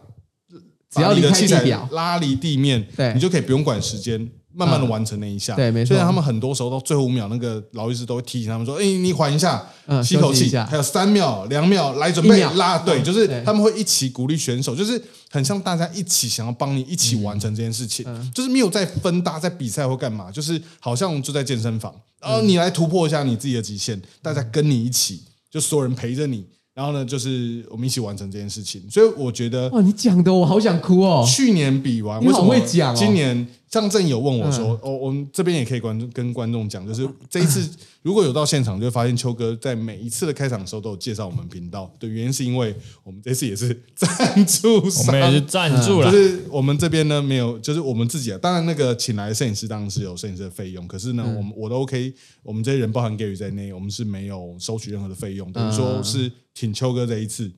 只要你的器材拉离地面，对你就可以不用管时间。慢慢的完成那一下，对没错。虽然他们很多时候到最后五秒，那个劳力士都会提醒他们说：“哎，你缓一下，嗯吸口气，还有三秒、两秒，来准备拉。”对，嗯就是他们会一起鼓励选手，就是很像大家一起想要帮你一起完成这件事情，嗯就是没有在分大家在比赛或干嘛，就是好像就在健身房，然嗯。后你来突破一下你自己的极限，大家跟你一起，就所有人陪着你，然后呢，就是我们一起完成这件事情。所以我觉得哇，你讲的我好想哭哦，去年比完，你么会讲哦。今年张正有问我说嗯：“哦，我们这边也可以观众跟观众讲，就是这一次如果有到现场，就会发现秋哥在每一次的开场的时候都有介绍我们频道。对，原因是因为我们这次也是 赞助我商，们也是赞助了就，是我们这边呢没有，就是我们自己啊，当然那个请来的摄影师当然是有摄影师的费用，可是呢，嗯。我们我都 OK，我们这些人包含 Gary 在内，我们是没有收取任何的费用，等于嗯说是请秋哥这一次，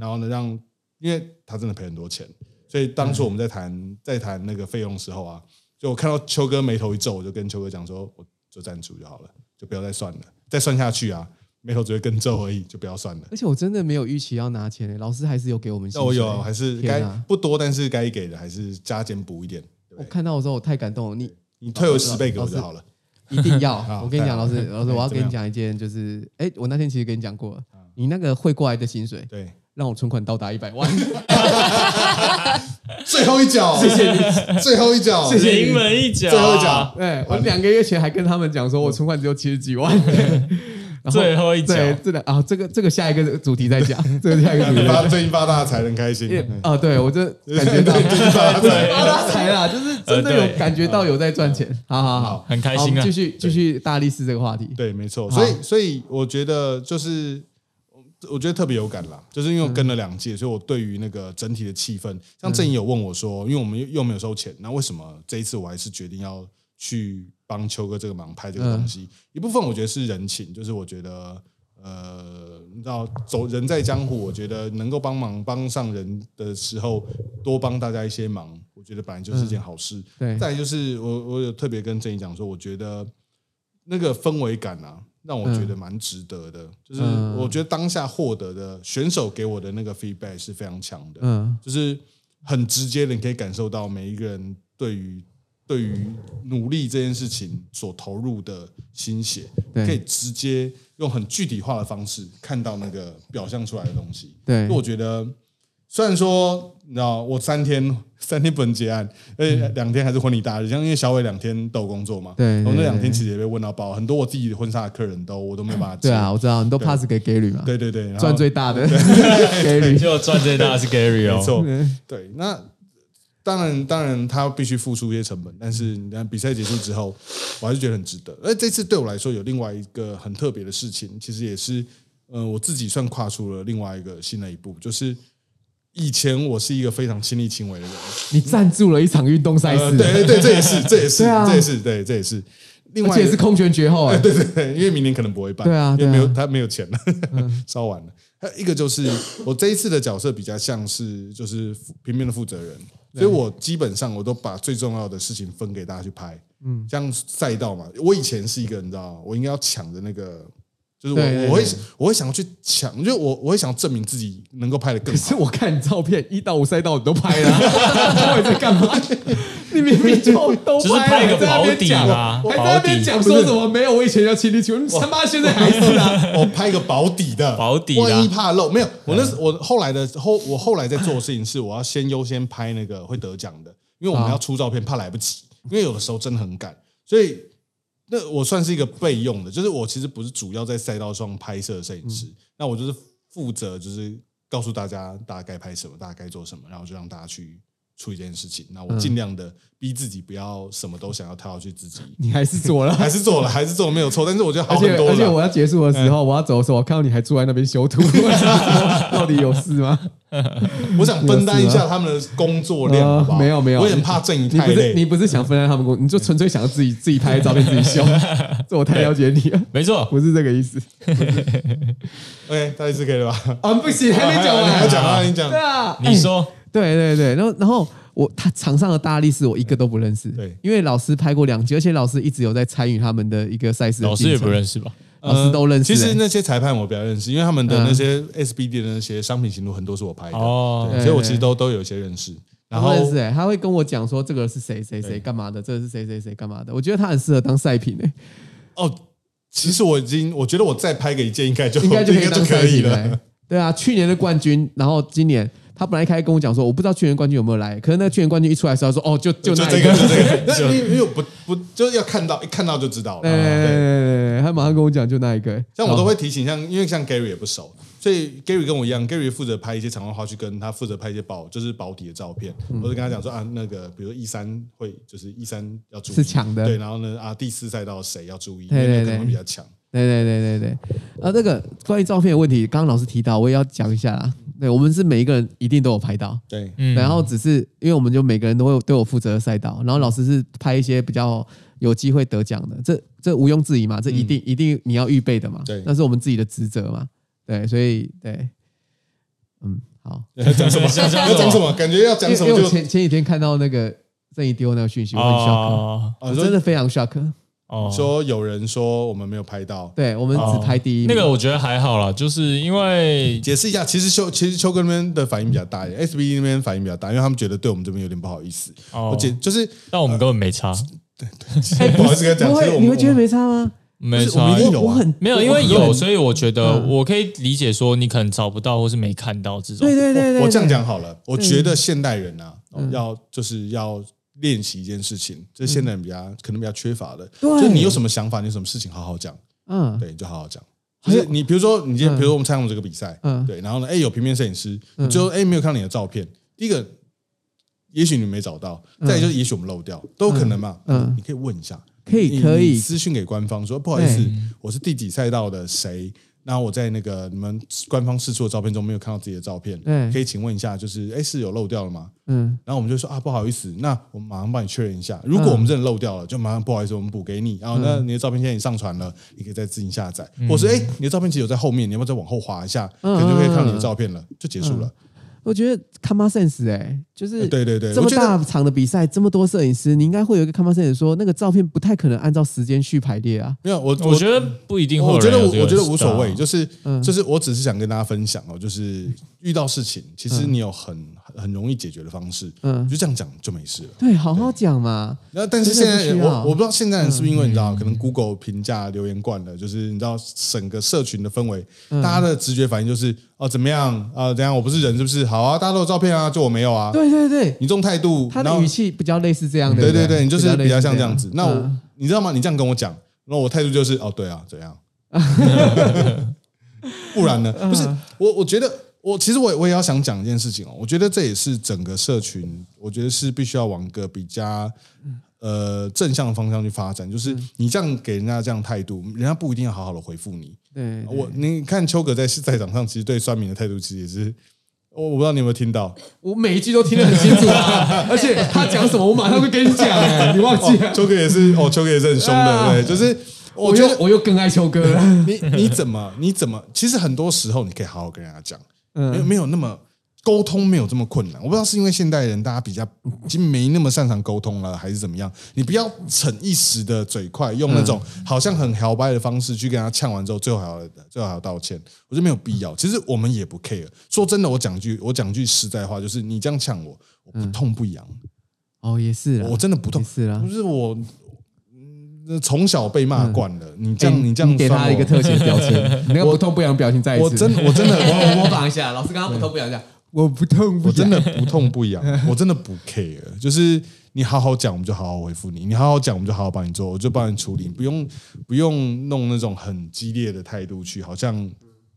然后呢让，因为他真的赔很多钱，所以当初我们在谈在谈那个费用的时候啊，就我看到秋哥眉头一皱，我就跟秋哥讲说，我就赞助就好了，就不要再算了，再算下去啊，眉头只会更皱而已，就不要算了。而且我真的没有预期要拿钱诶，老师还是有给我们薪那我水。有还是该天啊不多，但是该给的还是加减补一点。对不对我看到的时候我太感动了，你你退我十倍给我就好了。一定要 好。我跟你讲，太好老师，老师，我要 跟你讲一件，就是，哎，我那天其实跟你讲过了，你那个汇过来的薪水，对，让我存款到达一百万。最后一脚，谢谢你，最后一脚，谢谢临门一脚，最后一脚，对我两个月前还跟他们讲说，我存款只有七十几万。然后最后一脚。对，这个啊，这个这个下一个主题再讲，这个下一个主题。发最近发大财很开心。啊，对我这感觉到。最近发大财，发大财啦，就是真的有感觉到有在赚钱。好好好，很开心啊。继续继续大力士这个话题。对，没错。所以，所以我觉得就是，我觉得特别有感啦，就是因为我跟了两届，所以我对于那个整体的气氛，像郑怡有问我说，因为我们又又没有收钱，那为什么这一次我还是决定要去帮秋哥这个忙拍这个东西？一部分我觉得是人情，就是我觉得。呃，你知道，走人在江湖，我觉得能够帮忙帮上人的时候，多帮大家一些忙，我觉得本来就是件好事。对再来就是我我有特别跟郑怡讲说，我觉得那个氛围感啊，让我觉得蛮值得的。就是嗯我觉得当下获得的选手给我的那个 feedback 是非常强的，嗯就是很直接的，你可以感受到每一个人对于对于努力这件事情所投入的心血，可以直接用很具体化的方式看到那个表象出来的东西。对我觉得，虽然说你知道我三天三天不能结案，而且两天还是婚礼大日，像因为小伟两天都有工作嘛，对对我那两天其实也被问到爆，很多我自己婚纱的客人都我都没有办法接。对啊，我知道你都 pass 给 Gary 嘛，对对对，赚最大的 Gary。就赚最大的是 Gary 哦，没错，对，那当然，当然他必须付出一些成本，但是你看比赛结束之后，我还是觉得很值得。而这次对我来说有另外一个很特别的事情，其实也是，呃，我自己算跨出了另外一个新的一步，就是以前我是一个非常亲力亲为的人，你赞助了一场运动赛呃，事，对对对，这也是，这也是，这也是，对，这也是。另而外一个且是空前绝后哎。对对对，因为明年可能不会办，对啊因为没有他没有钱了，烧完了。还有一个就是我这一次的角色比较像是就是平面的负责人，所以我基本上我都把最重要的事情分给大家去拍，嗯，像赛道嘛，我以前是一个你知道，我应该要抢的那个。就是我对对我会我会想要去抢，就我我会想要证明自己能够拍的更好。可是我看你照片，一到五赛道你都拍了啊，到底在干嘛？你明明就都就是拍了，拍个还在那边保底讲嘛还在那边讲说什么没有？我以前要亲力亲为，三八现在还是啊。我 拍一个保底的，保底的万一怕漏，没有。我那时我后来的后，我后来在做的事情是，我要先优先拍那个会得奖的，因为我们好要出照片，怕来不及，因为有的时候真的很赶，所以那我算是一个备用的，就是我其实不是主要在赛道上拍摄的摄影师，那我就是负责就是告诉大家大家该拍什么，大家该做什么，然后就让大家去处理这件事情。那嗯我尽量的逼自己不要什么都想要跳下去自己。你 还是做了。还是做了，还是做了没有错，但是我觉得好很多而且我。要结束的时候，我要走的时候，我看到你还坐在那边修图，到底有事吗？我想分担一下他们的工作量，呃好不好？没有没有我有点怕正义你不是太累。你不是想分担他们工，你就纯粹想要自己自己拍照片自己修，这我太了解你了，没错，不是这个意思 OK，大概是可以了吧？啊！不行，还没讲完，还要讲啊，你讲对。啊，你说对对对，然后然后我他场上的大力士我一个都不认识，对。因为老师拍过两集，而且老师一直有在参与他们的一个赛事，老师也不认识吧？老师都认识、欸。其实那些裁判我比较认识，因为他们的那些 SBD 的那些商品行路很多是我拍的，哦。对所以我其实都都有一些认识。然后认识、欸，他会跟我讲说这个是谁谁谁干嘛的，这个是谁谁谁干嘛的。我觉得他很适合当赛品诶、欸。哦，其实我已经我觉得我再拍个一件应该就应该就可以了。对啊，去年的冠军，然后今年他本来一开始跟我讲说，我不知道去年冠军有没有来，可是那个去年冠军一出来的时候，他说哦，就就那这个，就这个，那因为因为我不不就是要看到一看到就知道了。对对对对，对对，他马上跟我讲就那一个，像我都会提醒，像因为像 Gary 也不熟，所以 Gary 跟我一样，Gary 负责拍一些场外花絮，跟他负责拍一些保就是保底的照片。嗯我就跟他讲说啊，那个比如说一三会就是一三要注意是强的对，然后呢啊第四赛道谁要注意，因对对为那可能比较强。对对对对对，啊，这个关于照片的问题，刚刚老师提到，我也要讲一下啦。对我们是每一个人一定都有拍到，对，嗯然后只是因为我们就每个人都会有都有负责的赛道，然后老师是拍一些比较有机会得奖的，这这毋庸置疑嘛，这一定、一定你要预备的嘛，对那是我们自己的职责嘛，对，所以对，嗯，好，要讲什么？想讲要讲什么？感觉要讲什因为因为我就前前几天看到那个郑怡丢那个讯息，我很 shock，、我真的非常 shock，哦，说有人说我们没有拍到。对我们只拍第一名，那个我觉得还好啦，就是因为 解释一下，其实秋其实秋哥那边的反应比较大一点，SBD 那边反应比较大，因为他们觉得对我们这边有点不好意思。哦我解就是但我们根本没差，不好意思跟他讲，不会，其实我们你会觉得没差吗？没不是我们差一。定有啊我很没有，因为有，所以我觉得嗯我可以理解说你可能找不到或是没看到这种。对对对对，我这样对讲好了，我觉得现代人啊，哦要就是要练习一件事情，这是现在比较可能比较缺乏的，对。就是你有什么想法，你有什么事情好好讲，嗯，对，你就好好讲。就是你比如说你今天，嗯。比如说我们参加我们这个比赛，嗯。对，然后呢，哎，有平面摄影师，你就哎没有看到你的照片，第一个。也许你没找到，再就是也许我们漏掉，都有可能嘛。嗯。嗯，你可以问一下，可以你可以。你私讯给官方说不好意思，我是第几赛道的谁，然后我在那个你们官方试出的照片中没有看到自己的照片对，可以请问一下，就是哎是有漏掉了吗？嗯。然后我们就说啊不好意思，那我们马上帮你确认一下，如果我们真的漏掉了，就马上不好意思，我们补给你。然后那你的照片现在已经上传了，你可以再自行下载，或是哎你的照片其实有在后面，你要不要再往后滑一下，可能就可以看到你的照片了，就结束了。我觉得 common sense 哎、就是对对对这么大场的比赛，这么多摄影师，你应该会有一个 common sense 说，那个照片不太可能按照时间序排列啊。没有我我觉得不一定会我觉得我我觉得无所谓，啊。就是嗯。就是我只是想跟大家分享哦，就是遇到事情，其实你有很很很容易解决的方式，嗯就这样讲就没事了。对，好好讲嘛。那但是真现在我我不知道现在人是不是因为你知道，可能 Google 评价留言惯了，就是你知道整个社群的氛围，嗯大家的直觉反应就是哦怎么样啊？怎样我不是人是不是？好啊，大家都有照片啊，就我没有啊。对对对，你这种态度，他的语气比较类似这样的。不对对对，你就是比较像这样子。那你知道吗？你这样跟我讲，那我态度就是哦对啊，怎样？不然呢？不是我，我觉得我其实我也我也要想讲一件事情哦。我觉得这也是整个社群，我觉得是必须要往个比较呃正向的方向去发展。就是你这样给人家这样态度，人家不一定要好好的回复你。对，对我你看秋哥在赛场上，其实对酸民的态度其实也是。我我不知道你有没有听到，我每一句都听得很清楚啊，而且他讲什么，我马上就跟你讲哎，你忘记了？秋哥也是哦，秋哥也是很凶的，啊对，就是我我觉得又我又更爱秋哥了。你你怎么你怎么？其实很多时候你可以好好跟人家讲，嗯没有没有那么沟通没有这么困难。我不知道是因为现代人大家比较已经没那么擅长沟通了，还是怎么样？你不要逞一时的嘴快，用那种好像很摇摆的方式去跟他呛完之后，最后还要最后还要道歉，我觉得没有必要。其实我们也不 care。说真的，我讲句我讲句实在话，就是你这样呛我，我不痛不痒，哦，也是，我真的不痛。是啦不。是我。嗯从小被骂惯了，你这样、哎你这样给他一个特写表情，你 那个不痛不痒表情再一次。我真我真的我我模仿一下，老师刚刚不痛不痒讲，我不痛不我真的不痛不痒，我真的不 care。就是你好好讲，我们就好好回复你；你好好讲，我们就好好帮你做，我就帮你处理，不用不用弄那种很激烈的态度去，好像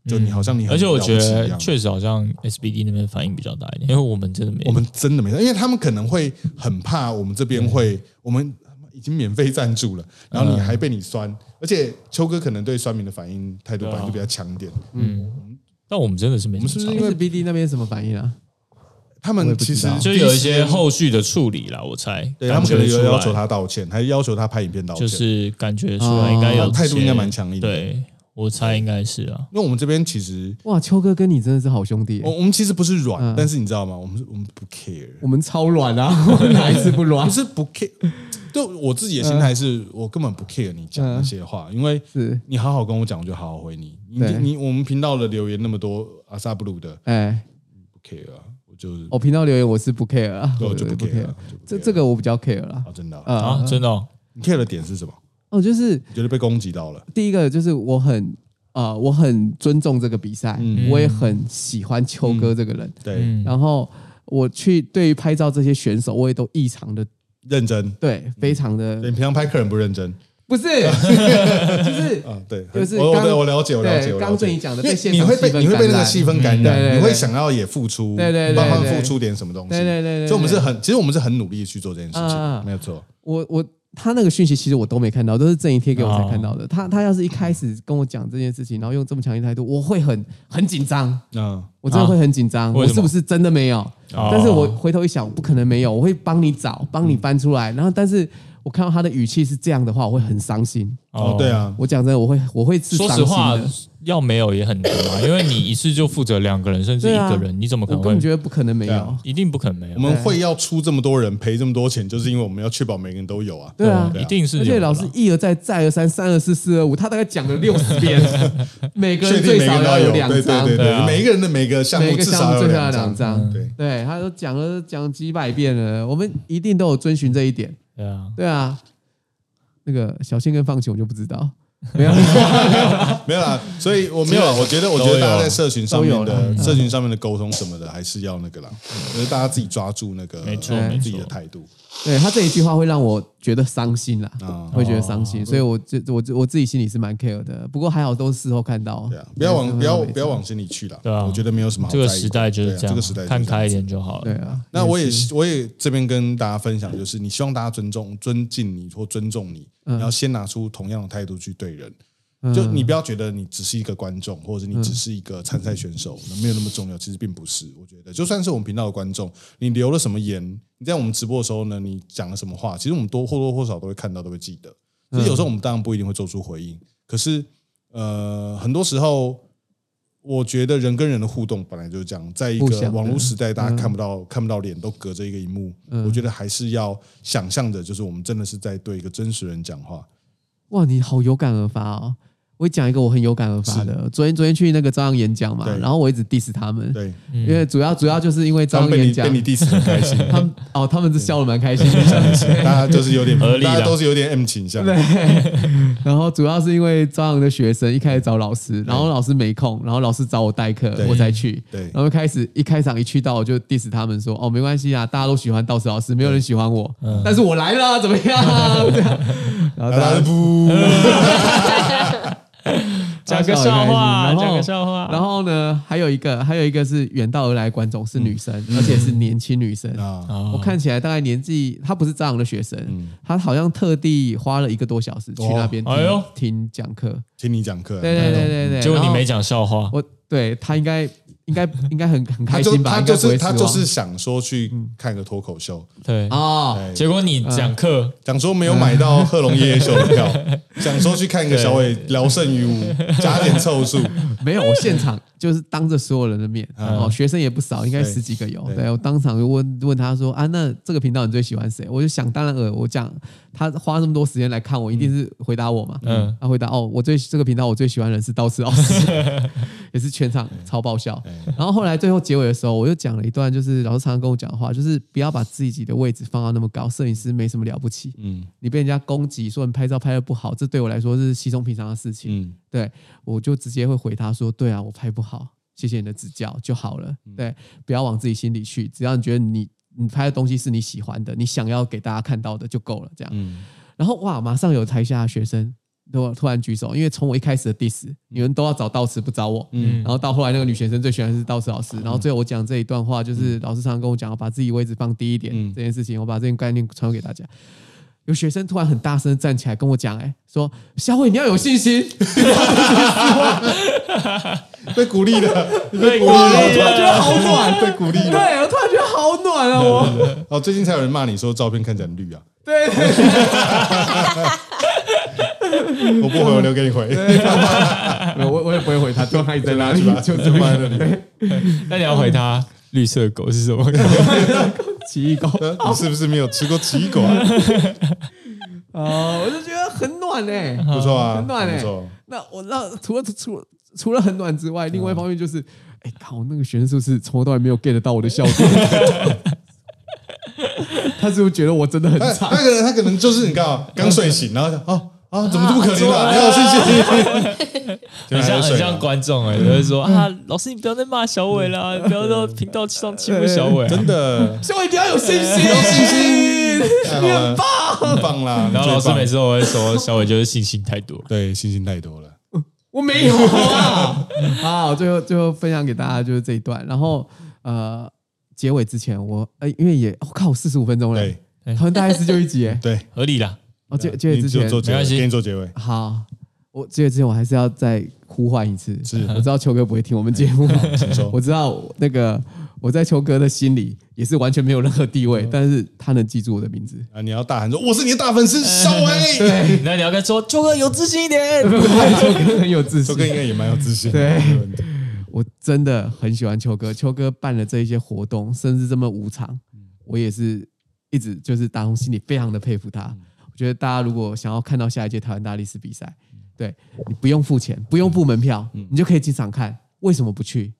就你好像你很而且我觉得确实好像 SBD 那边反应比较大一点，因为我们真的没，我们真的没，因为他们可能会很怕我们这边会，我们已经免费赞助了，然后你还被你酸，而且秋哥可能对酸民的反应态度本来就比较强一点，但我们真的是没什么我们是不是因为 SBD 那边什么反应啊？他们其实就有一些后续的处理啦，我猜，对他们可能有要求他道歉，还要求他拍影片道歉，就是感觉出来应该有哦态度应该蛮强硬的对，我猜应该是啊，因为我们这边其实哇，秋哥跟你真的是好兄弟耶。我，我们其实不是软，嗯。但是你知道吗？我们是我们不 care，我们超软啊，我们哪一次不软？不？是不 care，就我自己的心态是我根本不 care 你讲那些话，因为是，你好好跟我讲，我就好好回你。你对。你我们频道的留言那么多阿萨布鲁的哎，不 care 啊，我就是我频道留言我是不 care 啊，对我就不不 care，啊就不这 care 这个我比较 care 啦。啊，真的啊，啊啊，真的哦，你 care 的点是什么？哦，就是你觉得被攻击到了？第一个就是我很呃，我很尊重这个比赛，嗯。我也很喜欢秋哥这个人，对，嗯，然后我去对于拍照这些选手，我也都异常的认真。对，非常的你平常拍客人不认真。不是，就是啊？对，就是我我刚对我了解，我了解，对刚我了解。正你讲的因为现你会被氛你会被那个感染。气氛感染，你会想要也付出，对对对帮他们对。付出点什么东西。对对对对所以我们是很，其实我们是很努力地去做这件事情，没有错。我我他那个讯息其实我都没看到，都是郑怡贴给我才看到哦的。他他要是一开始跟我讲这件事情，然后用这么强硬态度，我会很很紧张，嗯，我真的会很紧张。我是不是真的没有？哦但是我回头一想，不可能没有，我会帮你找，帮你翻出来。然后，但是我看到他的语气是这样的话，我会很伤心。哦，对，啊，我讲真的，我会我会是说伤心实话的。，要没有也很难嘛，因为你一次就负责两个人甚至一个人，你怎么可能会？我根本觉得不可能没有啊。一定不可能没有我，们会要出这么多人赔这么多钱，就是因为我们要确保每个人都有啊。对啊，一定是有的啦。而且老师一而再再而三三而四四而五，他大概讲了六十遍，每个人定每个人都最少要有对两张对，对对啊，每一个人的每个项目每个至少要有项目最少要两两张。对，对，他都讲了讲几百遍了，我们一定都有遵循这一点。对啊，对啊，那个小线跟放弃我就不知道，没有 没有啦，所以我没有啊。我觉得，我觉得大家在社群上面的社群上面的沟通什么的，还是要那个啦。就是大家自己抓住那个没错呃没自己的态度对他这一句话会让我觉得伤心啦，啊。会觉得伤心，所以我这我我自己心里是蛮 care 的。不过还好都是事后看到，对啊，不要往不要不要往心里去了。对啊我觉得没有什么这个时代就是这样，啊这个时代看开一点就好了。对啊，那我也我也这边跟大家分享，就是你希望大家尊重、尊敬你或尊重你，嗯你要先拿出同样的态度去对人。就你不要觉得你只是一个观众，或者你只是一个参赛选手，没有那么重要。其实并不是，我觉得就算是我们频道的观众，你留了什么言，你在我们直播的时候呢，你讲了什么话，其实我们多或多或少都会看到，都会记得。所以有时候我们当然不一定会做出回应，可是呃，很多时候我觉得人跟人的互动本来就是这样，在一个网络时代，大家看不到、看不到脸，都隔着一个荧幕，我觉得还是要想象着，就是我们真的是在对一个真实人讲话。哇，你好有感而发哦！我讲一个我很有感而发的，昨天昨天去那个朝阳演讲嘛，然后我一直 diss 他们，对，因为主要主要就是因为朝阳演讲。你被，你 diss 很开心，他们哦他们是笑的蛮开心，大家就是有点，合理大家都是有点 M 倾向。然后主要是因为朝阳的学生一开始找老师，然后老师没空，然后老师找我代课，我才去。对。然后开始一开场一去到我就 diss 他们说哦没关系啊，大家都喜欢道士老师，没有人喜欢我，但是我来了怎么样？然后大家大家不，讲个笑话，讲个笑话。然后呢，还有一个还有一个是远道而来观众是女生，而且是年轻女生。我看起来大概年纪，她不是朝阳的学生，嗯。她好像特地花了一个多小时去那边听、哎呦。听讲课。听你讲课，对对对对对，结果你没讲笑话，我对她应该应该应该很很开心吧？他就是他就是想说去看个脱口秀，对，啊，结果你讲课，讲说没有买到贺龙夜夜秀的票，想说去看个小伟聊胜于无，加点凑数，没有，我现场就是当着所有人的面，哦，学生也不少，应该十几个有。对对我当场就问问他说啊，那这个频道你最喜欢谁？我就想当然尔，我讲他花那么多时间来看我，一定是回答我嘛。嗯嗯，他回答哦，我最这个频道我最喜欢的人是道士老师，也是全场超爆笑。然后后来最后结尾的时候，我又讲了一段，就是老师常常跟我讲的话，就是不要把自己的位置放到那么高，摄影师没什么了不起。嗯你被人家攻击说你拍照拍的不好，这对我来说是稀松平常的事情。嗯对我就直接会回他说：“对啊，我拍不好，谢谢你的指教就好了。对，不要往自己心里去，只要你觉得你你拍的东西是你喜欢的，你想要给大家看到的就够了。这样，嗯，然后哇，马上有台下的学生突突然举手，因为从我一开始的 diss，你们都要找道词不找我，嗯，然后到后来那个女学生最喜欢的是道词老师，然后最后我讲这一段话，就是老师常常跟我讲，要把自己位置放低一点、这件事情，我把这件概念传授给大家。有学生突然很大声地站起来跟我讲，哎，说小伟你要有信心，被鼓励了，被鼓励了，我励突然觉得好暖，被鼓励了。对我突然觉得好暖啊，我，哦，最近才有人骂你说照片看起来很绿啊，对对。我不回，我留给你回。对，我我也不会回他，就他一直在那里，就这放在么那里。那你要回他绿色狗是什么？奇异狗。呃你是不是没有吃过奇异果啊？哦，我就觉得很暖哎、不错啊，很暖哎。那我那除了除了除了很暖之外，另外一方面就是，哎、靠，那个学生是不是从头到尾没有 get 到我的笑点？他是不是觉得我真的很他差？他可能他可能就是你看啊，刚睡醒，然后就哦啊，怎么这么可怜啊？没有信心。很像很像关，观众哎，就会说啊，老师你不要再骂小伟啦，不要到频道上欺负小伟啊。真的所以我一定要有信心，有信心，你了很棒。很棒啦。然后老师每次都会说小伟就是信心太多。对信心太多了，我没有啊。好，最后最后分享给大家就是这一段，然后呃，结尾之前我呃，因为也我、靠四十五分钟了，对他们大概是就一集哎。对。合理啦，哦，结结尾之前没关系给你做结尾。好，我结尾之前我还是要再呼唤一次。是 我知道秋哥不会听我们节目，我知道那个我在秋哥的心里也是完全没有任何地位，但是他能记住我的名字。啊，你要大喊说我是你的大粉丝小伟，对，那你要跟他说秋哥有自信一点。秋哥很有自信秋哥。应该也蛮有自信的。对我真的很喜欢秋哥，秋哥办了这一些活动，甚至这么无偿，我也是一直就是打从心里非常的佩服他。我觉得大家如果想要看到下一届台湾大力士比赛，对你不用付钱，不用付门票，你就可以进场看，为什么不去？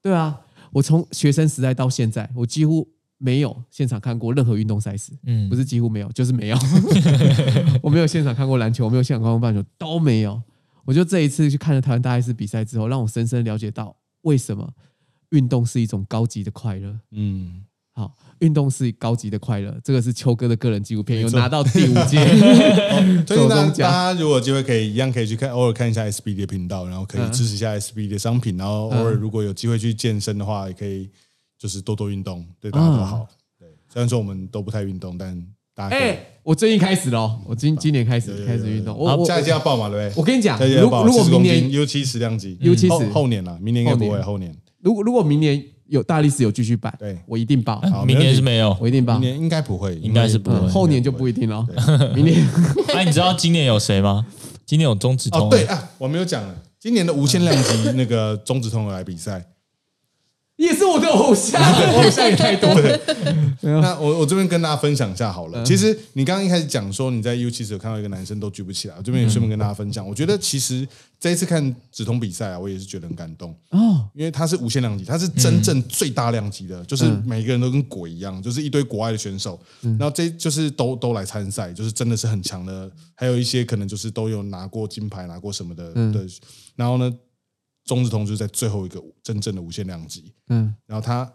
对啊，我从学生时代到现在，我几乎没有现场看过任何运动赛事，嗯不是几乎没有，就是没有。我没有现场看过篮球，我没有现场看过棒球，都没有。我就这一次去看了台湾大力士比赛之后，让我深深了解到为什么运动是一种高级的快乐。嗯，好，运动是高级的快乐，这个是秋哥的个人纪录片，有拿到第五届。所以大家手中奖大家如果有机会可以一样可以去看，偶尔看一下 SBD 的频道，然后可以嗯。支持一下 SBD 的商品，然后偶尔如果有机会去健身的话，也可以就是多多运动，对大家都好。对，虽然说我们都不太运动，但大家可以哎、我最近开始了哦，我今今年开始开始运动。我我下一届要报嘛，对不对？我跟你讲，如如果明年公斤 U 七十量级，U 七十后后年了，明年应该不会，后年。如果如果明年有大力士有继续办，对我一定报，明年是没有。我一定报明。年应该不会，应该是不会，后年就不一定了。明年哎，你知道今年有谁吗？今年有中止通。对啊，我没有讲，今年的无限量级那个中止通来比赛，也是我的偶像，偶像也太多。了。那我我这边跟大家分享一下好嗯。了。其实你刚刚一开始讲说你在 U 七十有看到一个男生都举不起来，我这边也顺便跟大家分享。我觉得其实这一次看直通比赛啊，我也是觉得很感动，哦，因为他是无限量级，他是真正最大量级的，就是每个人都跟鬼一样，就是一堆国外的选手，然后这就是都都来参赛，就是真的是很强的，还有一些可能就是都有拿过金牌、拿过什么的的。然后呢，中子通就是在最后一个真正的无限量级，嗯，然后他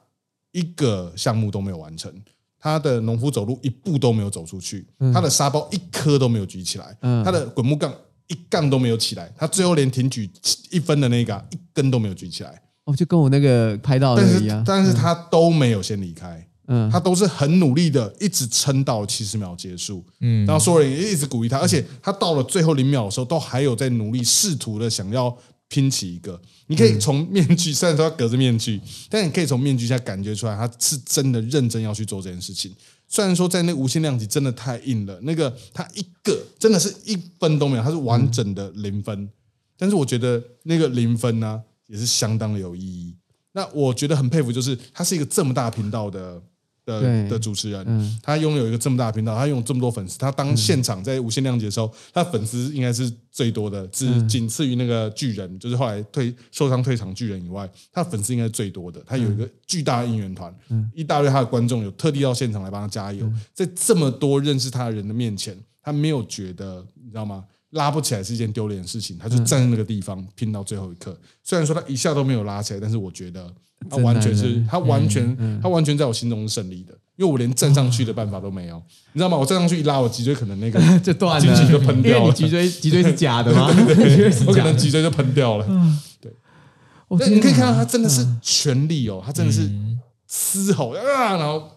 一个项目都没有完成，他的农夫走路一步都没有走出去，他的沙包一颗都没有举起来，嗯他的滚木杠一杠都没有起来，他最后连挺举一分的那个啊、一根都没有举起来，哦，就跟我那个拍到的一样。但是他都没有先离开。嗯，他都是很努力的，一直撑到七十秒结束，嗯，然后所有人也一直鼓励他，而且他到了最后零秒的时候，都还有在努力试图的想要拼起一个。你可以从面具，虽然说他隔着面具，但你可以从面具下感觉出来，他是真的认真要去做这件事情。虽然说在那无限量级真的太硬了，那个他一个真的是一分都没有，他是完整的零分。但是我觉得那个零分呢、也是相当的有意义。那我觉得很佩服，就是他是一个这么大频道的的的主持人，嗯他拥有一个这么大的频道，他拥有这么多粉丝，他当现场在无限量级的时候，他粉丝应该是最多的，只嗯仅次于那个巨人，就是后来退受伤退场巨人以外，他粉丝应该是最多的。他有一嗯个巨大的应援团，一大堆他的观众有特地到现场来帮他加油，嗯在这么多认识他的人的面前，他没有觉得你知道吗？拉不起来是一件丢脸的事情，他就站在那个地方拼到最后一刻。虽然说他一下都没有拉起来，但是我觉得他完全是他完全他完全在我心中是胜利的。因为我连站上去的办法都没有，你知道吗？我站上去一拉，我脊椎可能那个 就断了，脊椎就喷掉了脊椎脊椎是假的吗？脊椎是我可。能脊椎就喷掉了。我那你可以看到他他真的是全力哦，他真的是嘶吼啊，然后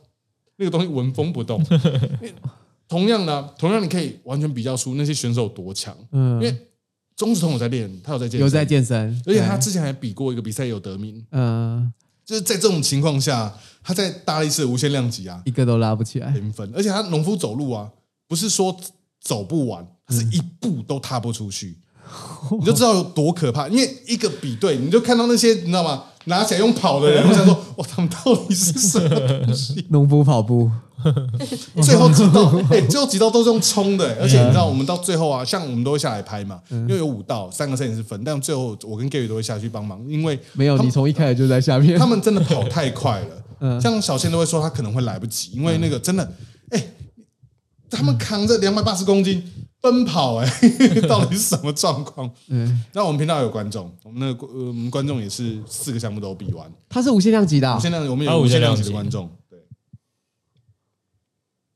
那个东西纹风不动。同样的，同样你可以完全比较出那些选手有多强，嗯因为嗯，钟子彤有在练，他有在健身，有在健身，而且他之前还比过一个比赛有得名，嗯就是在这种情况下，他在大力士的无限量级啊一个都拉不起来。零分，而且他农夫走路啊，不是说走不完，他是一步都踏不出去，你就知道有多可怕。因为一个比对，你就看到那些你知道吗？拿起来用跑的人，我想说，哇，他们到底是什么东西？农夫跑步，最后几道，哎、最后几道都是用冲的、而且你知道，我们到最后啊，像我们都会下来拍嘛，因为有五道，三个摄影师分，但最后我跟 Gary 都会下去帮忙，因为没有，你从一开始就在下面。他们真的跑太快了。嗯。像小倩都会说他可能会来不及，因为那个真的，哎、他们扛着两百八十公斤奔跑、哎，到底是什么状况？嗯，那我们频道有观众，我们那个呃我们观众也是四个项目都比完，他是无限量级的啊。现在我们有有无限量无限量级级的观众，对，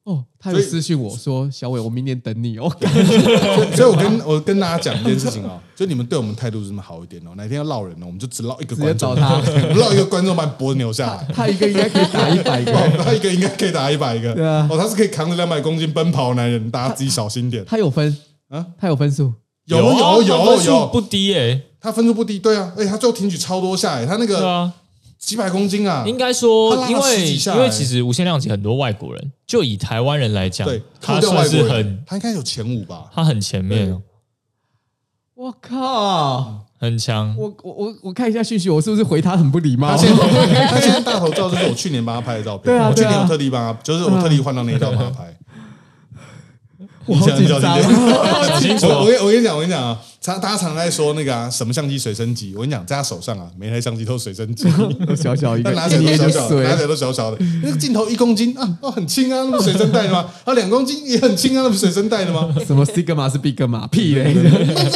哦，他有私信我说：“小伟，我明年等你哦。所以我跟我跟大家讲一件事情哦，就你们对我们态度这么好一点哦，哪天要捞人呢，我们就只捞一个观众，找他 我们捞一个观众把你脖子扭下来”。他一个应该可以打一百个。他一个应该可以打一百个，对啊哦，他是可以扛着两百公斤奔跑的男人，大家自己小心点。他有分啊他有分数。有啊有有他分数有，不低诶，他分数不低，对啊，而且他最后挺举超多下，哎，他那个几百公斤啊，应该他说，因为因为欸其实无限量级很多外国人，就以台湾人来讲对，，他算是很，他应该有前五吧？他很前面哦，我靠！很强。我我我我看一下讯息，我是不是回他很不礼貌他？现在他现在大头照就是我去年帮他拍的照片，我去年有特地帮他，就是我特地换到那一照帮他拍。我好紧张你啊！小清楚我我我跟你讲，我跟你讲啊，常大家常在说那个啊，什么相机随身机，我跟你讲，在他手上啊，每台相机都是随身机，小小一个，拿起来都小小的，拿起。来都小小的。那个镜头一公斤啊，哦很轻啊，那不是随身带的吗？啊，两公斤也很轻啊，那不是随身带的吗？什么 Sigma 是 Bigma 屁嘞？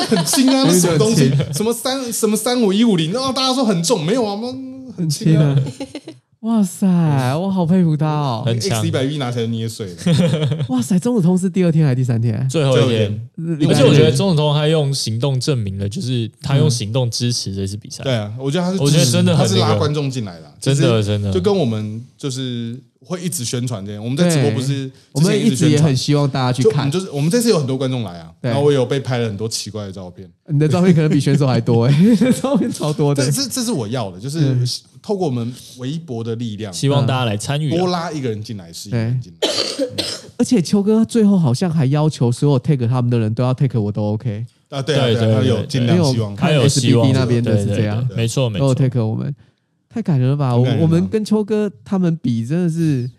很轻啊，那是什么东西？什么三什么三五一五零？哦，大家说很重，没有啊，嗯很轻啊。哇塞，我好佩服他哦！很 X 强一。百 V 拿起来就捏碎了。哇塞，中子通是第二天还是第三天？最后一天，而且我觉得日钟子通他用行动证明了，就是他用行动支持这次比赛。对啊，我觉得他是，我觉得真的他是拉观众进来的，真的真的就跟我们就是会一直宣传这样。我们在直播不是我们一直也很希望大家去看就我们。就是我们这次有很多观众来啊，对然后我有被拍了很多奇怪的照片。你的照片可能比选手还多哎，照片超多的这。这这是我要的，就是透过我们微博的力量，希望大家来参与啊。多拉一个人进来是一个人进来。而且秋哥最后好像还要求所有 take 他们的人都要 take 我都 OK，啊，对啊，对对啊，他有尽量希望他有希望 SBD 那边的是这样对没错没都有错。take 我们，太感人了吧！我我们跟秋哥他们比，真的是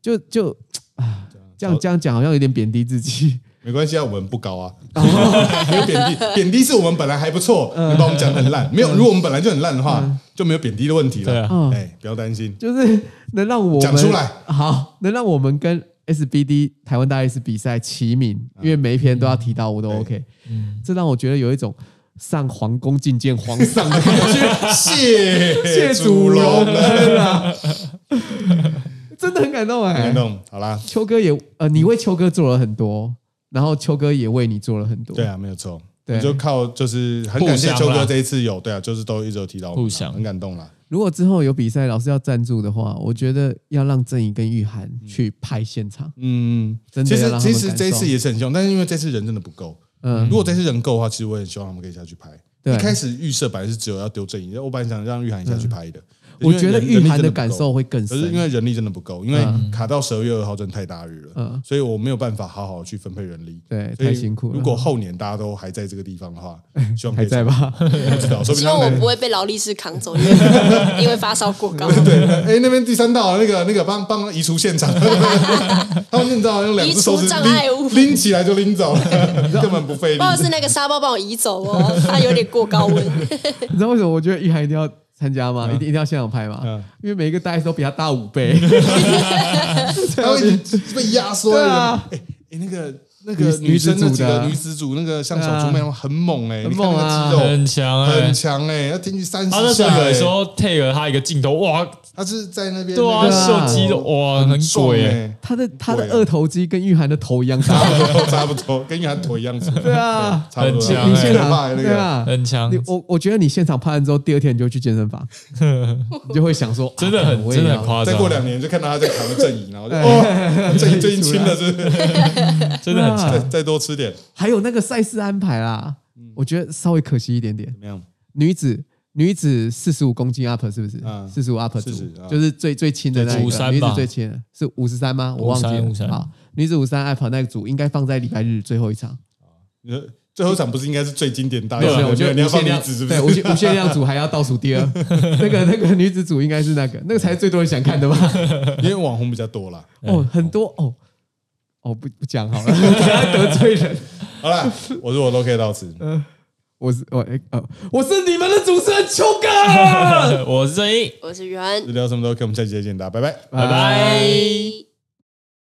就就啊，这样这样讲好像有点贬低自己。没关系啊，我们不高啊，哦没有贬低，贬低是我们本来还不错，嗯。你把我们讲得很烂，没有，如果我们本来就很烂的话，就没有贬低的问题了。哎，不要担心，就是能让我们讲出来。好，能让我们跟 SBD 台湾大 S 比赛齐名，因为每一篇都要提到我都 OK，这让我觉得有一种上皇宫觐见皇上的感觉，谢谢主主隆啊，真的很感动哎。感。动，好啦，秋哥也呃，你为秋哥做了很多，然后秋哥也为你做了很多，对啊，没有错，对你就靠就是很感谢秋哥这一次有对啊，就是都一直有提到我们啊互相很感动啦。如果之后有比赛，老师要赞助的话，我觉得要让郑怡跟玉涵去拍现场。嗯，真的其实其实这一次也是很希望，但是因为这次人真的不够。嗯如果这次人够的话，其实我也很希望他们可以下去拍。对一开始预设本来是只有要丢正义，我本来想让玉涵下去拍的。嗯我觉得玉涵的的感受会更深，可是因为人力真的不够，因为嗯卡到十二月二号真的太大日了，嗯所以我没有办法好好去分配人力。对太辛苦了。如果后年大家都还在这个地方的话，希望可以还在？吧？不知道，说不定希望我不会被劳力士扛走，因为 因为发烧过高。对，哎，那边第三道那个那个帮帮移除现场，他们你知道用两只手指移除障碍物拎拎起来就拎走了，根本不费力不。知道是那个沙包帮我移走哦，它有点过高温。你知道为什么我觉得玉涵一定要参加吗？一定一定要现场拍吗嗯？因为每一个大 S 都比他大五倍，他会被压缩。对啊哎哎，那个那个女女生那女子组的几个女子组那个像小猪妹很猛哎，很猛啊个肌肉很强哎很。强哎，要进去三他那时候十下哎，有时候 take 他一个镜头，哇，他是在那边对啊，那个秀肌肉，哇，很壮鬼他的他的二头肌跟玉涵的头一样大。差不多差不多，跟玉涵腿一样粗，对啊。很强哎你现场那个，对啊，很强。你，我我觉得你现场拍完之后，第二天你就去健身房，你就会想说，真的啊很真的很。夸张，再过两年就看到他在扛着正椅，然后就哦，正椅最近轻了，是不是？真的很强。再再多吃点，还有那个赛事安排啦，我觉得稍微可惜一点点怎。么样？女子女子四十五公斤 up 是不是嗯？四十五 up 组40啊就是最最轻的那一个，女子最轻的是五十三吗？我忘记53了。好，女子五三 up 那个组应该放在礼拜日最后一场。你说最后一场不是应该是最经典大没有没有，我觉得你要放女子是不对无？限无限量组还要倒数第二，那个那个女子组应该是那个，那个才是最多人想看的吧？因为网红比较多啦。哦，很多哦哦不不讲好了，不要得罪人。好了，我说我都可以到此。我是我哎呃，我是你们的主持人秋哥，我是正义，我是元，聊什么都可以，我们下期再见，大家拜拜。拜拜。